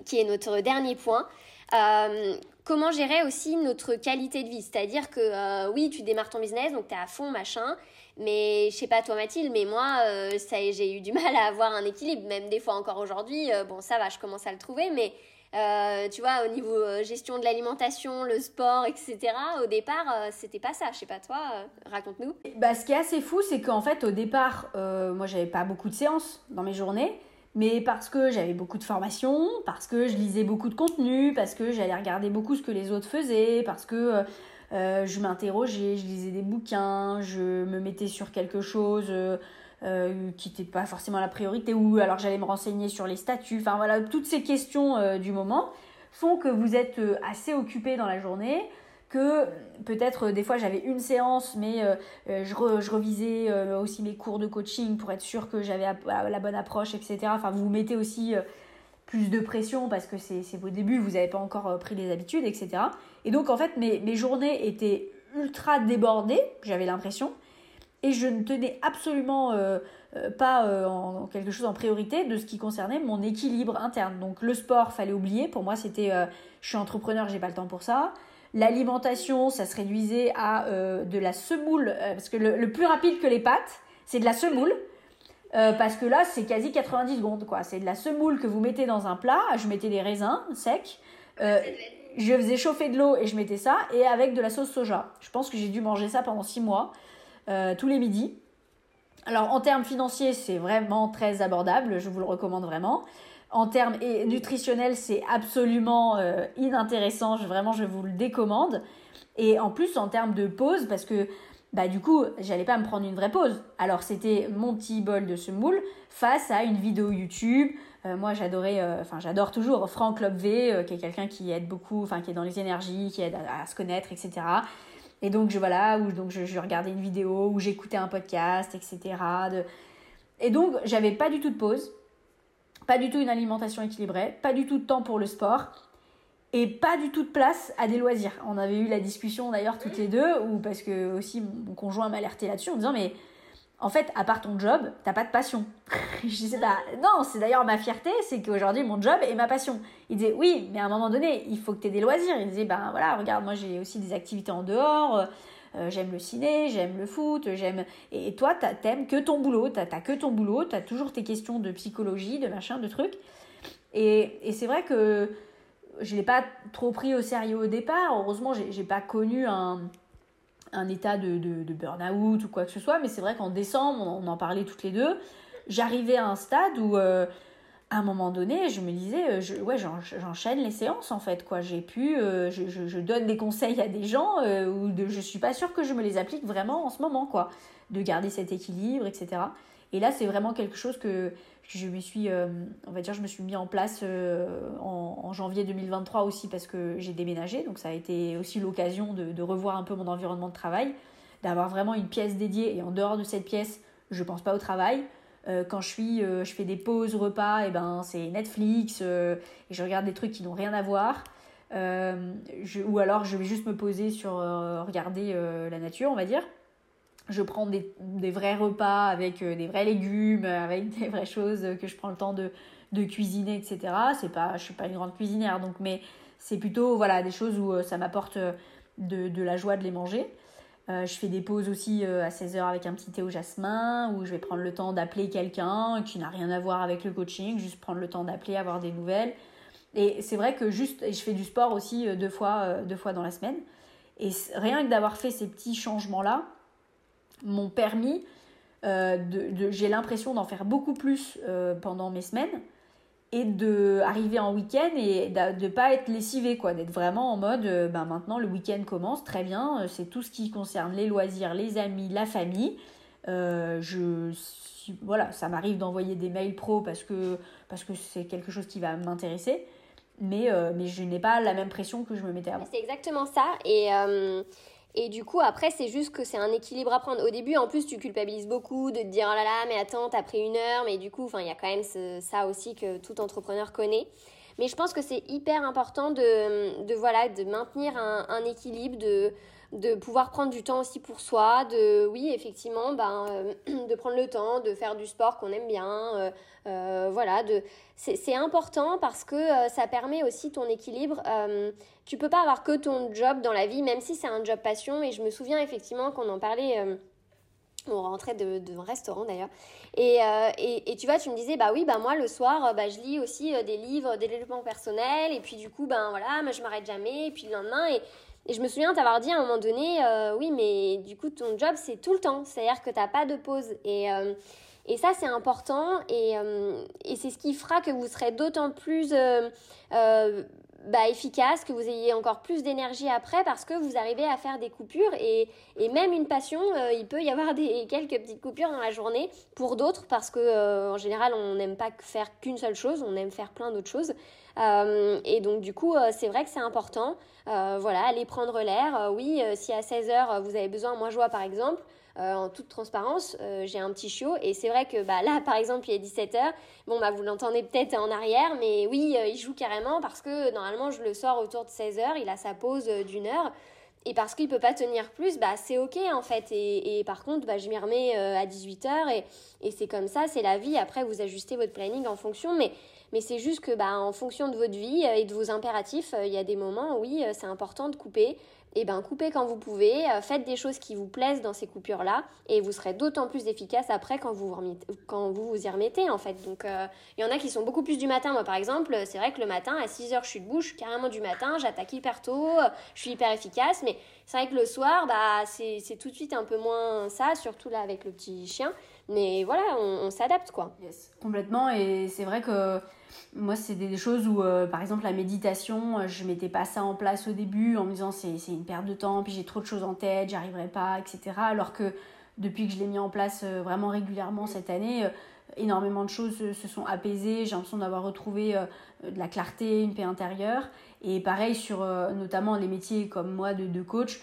qui est notre dernier point. Euh, comment gérer aussi notre qualité de vie? C'est-à-dire que euh, oui, tu démarres ton business, donc tu es à fond, machin. Mais je sais pas toi Mathilde, mais moi, ça j'ai eu du mal à avoir un équilibre, même des fois encore aujourd'hui. bon, ça va, je commence à le trouver, mais euh, tu vois, au niveau euh, gestion de l'alimentation, le sport, etc. Au départ, euh, c'était pas ça. Je sais pas toi, raconte-nous. Bah, ce qui est assez fou, c'est qu'en fait, au départ, moi, j'avais pas beaucoup de séances dans mes journées. Mais parce que j'avais beaucoup de formations, parce que je lisais beaucoup de contenu, parce que j'allais regarder beaucoup ce que les autres faisaient, parce que je m'interrogeais, je lisais des bouquins, je me mettais sur quelque chose euh, qui n'était pas forcément la priorité, ou alors j'allais me renseigner sur les statuts, enfin voilà, toutes ces questions euh, du moment font que vous êtes euh, assez occupé dans la journée, que peut-être des fois j'avais une séance, mais je, revisais aussi mes cours de coaching pour être sûr que j'avais la bonne approche, etc. Enfin, vous vous mettez aussi plus de pression parce que c'est vos débuts, vous n'avez pas encore pris les habitudes, etc. Et donc en fait, mes journées étaient ultra débordées, j'avais l'impression et je ne tenais absolument euh, euh, pas euh, en, quelque chose en priorité de ce qui concernait mon équilibre interne. Donc le sport, fallait oublier. Pour moi, c'était je suis entrepreneur, j'ai pas le temps pour ça. L'alimentation, ça se réduisait à de la semoule, parce que le, plus rapide que les pâtes, c'est de la semoule. parce que là, c'est quasi 90 secondes, quoi. C'est de la semoule que vous mettez dans un plat. Je mettais des raisins secs. je faisais chauffer de l'eau et je mettais ça. Et avec de la sauce soja. Je pense que j'ai dû manger ça pendant 6 mois. Euh, tous les midis. Alors en termes financiers, c'est vraiment très abordable, je vous le recommande vraiment. En termes nutritionnels, c'est absolument euh, inintéressant, vraiment je vous le décommande. Et en plus en termes de pause, parce que bah du coup, j'allais pas me prendre une vraie pause. Alors c'était mon petit bol de semoule face à une vidéo YouTube. Euh, moi j'adorais, enfin j'adore toujours Franck Lobvé, qui est quelqu'un qui aide beaucoup, enfin qui est dans les énergies, qui aide à se connaître, etc. Et donc, je, voilà, ou donc je, regardais une vidéo, ou j'écoutais un podcast, etc. Et donc, j'avais pas du tout de pause, pas du tout une alimentation équilibrée, pas du tout de temps pour le sport, et pas du tout de place à des loisirs. On avait eu la discussion d'ailleurs toutes les deux, ou parce que aussi mon conjoint m'alertait là-dessus en disant, mais en fait, à part ton job, t'as pas de passion. je disais, bah, non, c'est d'ailleurs ma fierté, c'est qu'aujourd'hui, mon job est ma passion. Il disait, oui, mais à un moment donné, il faut que tu aies des loisirs. Il disait, ben voilà, regarde, moi j'ai aussi des activités en dehors, euh, euh, j'aime le ciné, j'aime le foot, j'aime. Et, toi, t'aimes que ton boulot, t'as que ton boulot, t'as toujours tes questions de psychologie, de machin, de trucs. Et, et c'est vrai que je l'ai pas trop pris au sérieux au départ. Heureusement, j'ai pas connu un un état de, de, burn-out ou quoi que ce soit, mais c'est vrai qu'en décembre, on, en parlait toutes les deux, j'arrivais à un stade où, euh, à un moment donné, je me disais, euh, ouais, j'enchaîne les séances en fait, quoi. J'ai pu, euh, je, donne des conseils à des gens où de, je suis pas sûre que je me les applique vraiment en ce moment, quoi. De garder cet équilibre, etc. Et là, c'est vraiment quelque chose que je me suis, euh, on va dire, je me suis mis en place euh, en, janvier 2023 aussi parce que j'ai déménagé. Donc ça a été aussi l'occasion de, revoir un peu mon environnement de travail, d'avoir vraiment une pièce dédiée. Et en dehors de cette pièce, je pense pas au travail. Euh, quand je suis, je fais des pauses repas, et ben c'est Netflix et je regarde des trucs qui n'ont rien à voir. ou alors je vais juste me poser sur regarder la nature, on va dire je prends des, des, vrais repas avec euh, des vrais légumes, avec des vraies choses que je prends le temps de, de cuisiner, etc. C'est pas, je suis pas une grande cuisinière, donc, mais c'est plutôt voilà, des choses où euh, ça m'apporte euh, de, de, la joie de les manger. je fais des pauses aussi à 16h avec un petit thé au jasmin, où je vais prendre le temps d'appeler quelqu'un qui n'a rien à voir avec le coaching, juste prendre le temps d'appeler, avoir des nouvelles. Et c'est vrai que juste, je fais du sport aussi deux fois, deux fois dans la semaine. Et rien que d'avoir fait ces petits changements-là, m'ont permis, euh, de, j'ai l'impression d'en faire beaucoup plus euh, pendant mes semaines et d'arriver en week-end et de ne pas être lessivé, quoi, d'être vraiment en mode, euh, ben maintenant le week-end commence, très bien, c'est tout ce qui concerne les loisirs, les amis, la famille. je, voilà, ça m'arrive d'envoyer des mails pro parce que parce que c'est quelque chose qui va m'intéresser, mais, mais je n'ai pas la même pression que je me mettais avant. C'est exactement ça, et et du coup, après, c'est juste que c'est un équilibre à prendre. Au début, en plus, tu culpabilises beaucoup de te dire oh là là, mais attends, t'as pris une heure. Mais du coup, il y a quand même ça aussi que tout entrepreneur connaît. Mais je pense que c'est hyper important de, de, voilà, de maintenir un, un équilibre, de, de pouvoir prendre du temps aussi pour soi, de oui effectivement ben, euh, de prendre le temps de faire du sport qu'on aime bien, euh, euh, voilà, de c'est important parce que ça permet aussi ton équilibre. tu peux pas avoir que ton job dans la vie, même si c'est un job passion. Et je me souviens effectivement qu'on en parlait. on rentrait de, de restaurant d'ailleurs. Et, et, tu vois, tu me disais, bah oui, bah moi le soir, bah, je lis aussi des livres, des développement personnel. Et puis du coup, ben voilà, moi, je m'arrête jamais. Et puis le lendemain, et, et je me souviens t'avoir dit à un moment donné, euh, oui, mais du coup, ton job, c'est tout le temps. C'est-à-dire que tu n'as pas de pause. Et, euh, et ça, c'est important. Et, euh, et c'est ce qui fera que vous serez d'autant plus bah, efficace, que vous ayez encore plus d'énergie après parce que vous arrivez à faire des coupures. Et, et même une passion, il peut y avoir des, quelques petites coupures dans la journée pour d'autres parce que en général, on n'aime pas faire qu'une seule chose, on aime faire plein d'autres choses. Euh, et donc du coup, euh, c'est vrai que c'est important. Euh, voilà, aller prendre l'air. oui, si à 16h vous avez besoin, moi je vois par exemple, en toute transparence, j'ai un petit chiot et c'est vrai que bah, là, par exemple, il est 17h. Bon, bah, vous l'entendez peut-être en arrière, mais oui, il joue carrément parce que normalement, je le sors autour de 16h. Il a sa pause d'une heure. Et parce qu'il peut pas tenir plus, bah, c'est ok en fait. Et, par contre, bah, je m'y remets à 18h et, et c'est comme ça, c'est la vie. Après, vous ajustez votre planning en fonction. Mais mais c'est juste que bah, en fonction de votre vie euh, et de vos impératifs, euh, il y a des moments, oui, euh, c'est important de couper. Et eh ben coupez quand vous pouvez, faites des choses qui vous plaisent dans ces coupures-là, et vous serez d'autant plus efficace après quand vous vous, remettez, quand vous, vous y remettez en fait. Donc il y en a qui sont beaucoup plus du matin. Moi par exemple, c'est vrai que le matin à 6h je suis debout, je carrément du matin, j'attaque hyper tôt, je suis hyper efficace, mais c'est vrai que le soir, bah, c'est tout de suite un peu moins ça, surtout là avec le petit chien. Mais voilà, on, s'adapte quoi. Yes, complètement, et c'est vrai que moi, c'est des choses où, euh, par exemple, la méditation, euh, je mettais pas ça en place au début en me disant c'est une perte de temps, puis j'ai trop de choses en tête, j'arriverai pas, etc. Alors que depuis que je l'ai mis en place euh, vraiment régulièrement cette année, énormément de choses se sont apaisées. J'ai l'impression d'avoir retrouvé de la clarté, une paix intérieure. Et pareil sur notamment les métiers comme moi de coach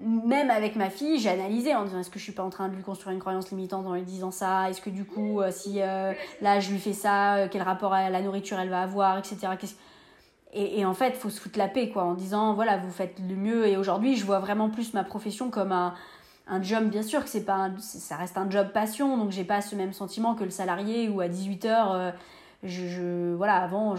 même avec ma fille, j'ai analysé en disant est-ce que je suis pas en train de lui construire une croyance limitante en lui disant ça? Est-ce que du coup, euh, si euh, là je lui fais ça, euh, quel rapport à la nourriture elle va avoir, etc. Et, en fait, faut se foutre la paix, quoi, en disant voilà, vous faites le mieux. Et aujourd'hui, je vois vraiment plus ma profession comme un, un job, bien sûr que c'est pas, ça reste un job passion, donc j'ai pas ce même sentiment que le salarié où à 18 je, voilà avant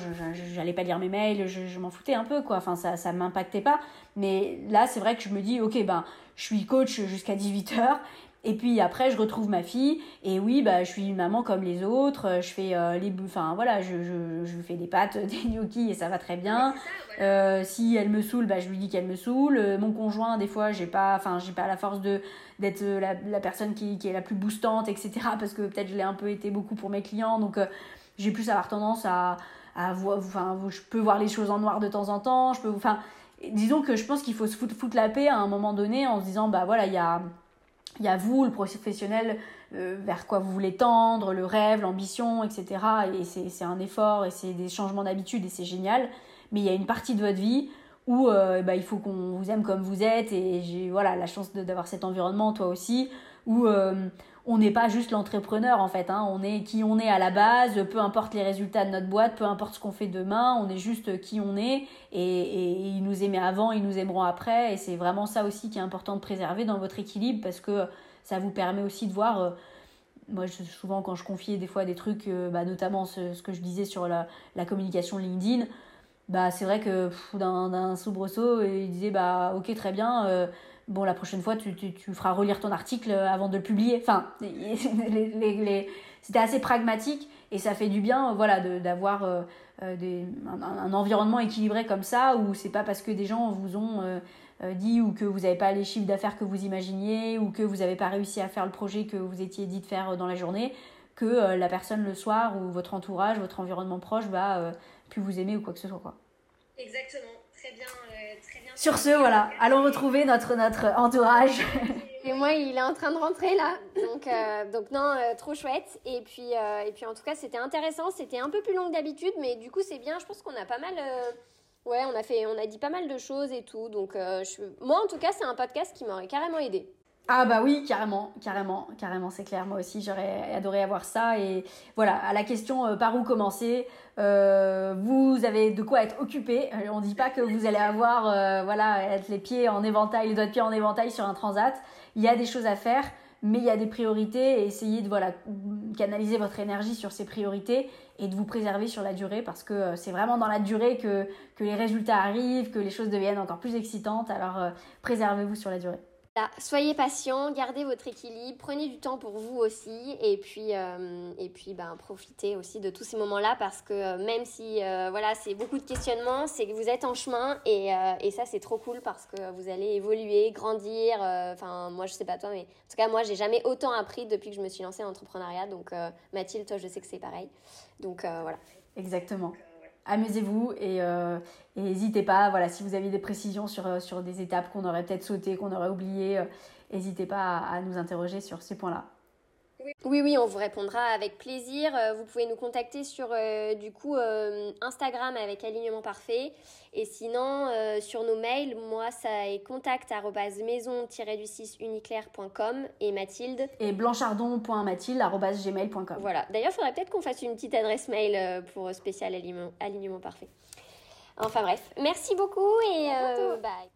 j'allais pas lire mes mails je, m'en foutais un peu quoi. Enfin ça ça m'impactait pas. Mais là c'est vrai que je me dis ok ben je suis coach jusqu'à 18h et puis après je retrouve ma fille. Et oui bah je suis une maman comme les autres. Je fais euh, les enfin voilà je, je, je, fais des pâtes des gnocchis et ça va très bien. Euh, si elle me saoule bah je lui dis qu'elle me saoule. Euh, mon conjoint des fois j'ai pas enfin j'ai pas la force de d'être la, la, personne qui, qui est la plus boostante etc parce que peut-être je l'ai un peu été beaucoup pour mes clients. Donc j'ai plus avoir tendance à, à voir, enfin, je peux voir les choses en noir de temps en temps, je peux, enfin, disons que je pense qu'il faut se foutre, foutre, la paix à un moment donné en se disant, bah voilà, il y a, y a vous, le professionnel, euh, vers quoi vous voulez tendre, le rêve, l'ambition, etc. Et c'est un effort et c'est des changements d'habitude et c'est génial. Mais il y a une partie de votre vie où euh, bah, il faut qu'on vous aime comme vous êtes et j'ai voilà, la chance d'avoir cet environnement, toi aussi, où euh, on n'est pas juste l'entrepreneur en fait, hein. on est qui on est à la base, peu importe les résultats de notre boîte, peu importe ce qu'on fait demain, on est juste qui on est et, et ils nous aimaient avant, ils nous aimeront après et c'est vraiment ça aussi qui est important de préserver dans votre équilibre parce que ça vous permet aussi de voir euh, moi souvent quand je confiais des fois des trucs euh, bah, notamment ce, que je disais sur la, la communication LinkedIn bah c'est vrai que d'un soubresaut il disait bah ok très bien euh, bon la prochaine fois tu, tu, tu, feras relire ton article avant de le publier enfin les, les, c'était assez pragmatique et ça fait du bien voilà d'avoir un, un, environnement équilibré comme ça où c'est pas parce que des gens vous ont euh, dit ou que vous n'avez pas les chiffres d'affaires que vous imaginiez ou que vous n'avez pas réussi à faire le projet que vous étiez dit de faire euh, dans la journée, que euh, la personne le soir ou votre entourage, votre environnement proche va plus vous aimer ou quoi que ce soit. Exactement, très bien. Sur ce, voilà, allons retrouver notre, notre entourage. Et moi, il est en train de rentrer là. Donc, donc non, trop chouette. Et puis, et puis en tout cas, c'était intéressant. C'était un peu plus long que d'habitude, mais du coup, c'est bien. Je pense qu'on a pas mal Ouais, on a fait, on a dit pas mal de choses et tout. Donc, euh, moi, en tout cas, c'est un podcast qui m'aurait carrément aidé. Ah bah oui, carrément, carrément, carrément, c'est clair. Moi aussi, j'aurais adoré avoir ça. Et voilà, à la question euh, par où commencer, euh, vous avez de quoi être occupé. On dit pas que vous allez avoir, voilà, être les pieds en éventail, les doigts de pied en éventail sur un transat. Il y a des choses à faire mais il y a des priorités et essayez de voilà, canaliser votre énergie sur ces priorités et de vous préserver sur la durée parce que euh, c'est vraiment dans la durée que, que les résultats arrivent, que les choses deviennent encore plus excitantes. Alors euh, préservez-vous sur la durée soyez patient, gardez votre équilibre, prenez du temps pour vous aussi et puis, euh, ben, profitez aussi de tous ces moments-là parce que euh, même si euh, voilà, c'est beaucoup de questionnements, c'est que vous êtes en chemin et, et ça c'est trop cool parce que vous allez évoluer, grandir. Enfin, moi je sais pas toi, mais en tout cas, moi j'ai jamais autant appris depuis que je me suis lancée en entrepreneuriat. Donc, Mathilde, toi je sais que c'est pareil. Donc voilà. Exactement amusez-vous euh, et n'hésitez pas, voilà, si vous avez des précisions sur, euh, sur des étapes qu'on aurait peut-être sautées, qu'on aurait oubliées, euh, n'hésitez pas à, nous interroger sur ces points-là. Oui, oui, on vous répondra avec plaisir. Euh, vous pouvez nous contacter sur euh, du coup euh, Instagram avec alignement parfait. Et sinon, sur nos mails, moi, ça est contact maison-du-6 uniclair.com et Mathilde. Et blanchardon.mathilde.gmail.com. Voilà. D'ailleurs, il faudrait peut-être qu'on fasse une petite adresse mail pour spécial alignement, alignement parfait. Enfin bref, merci beaucoup et bye.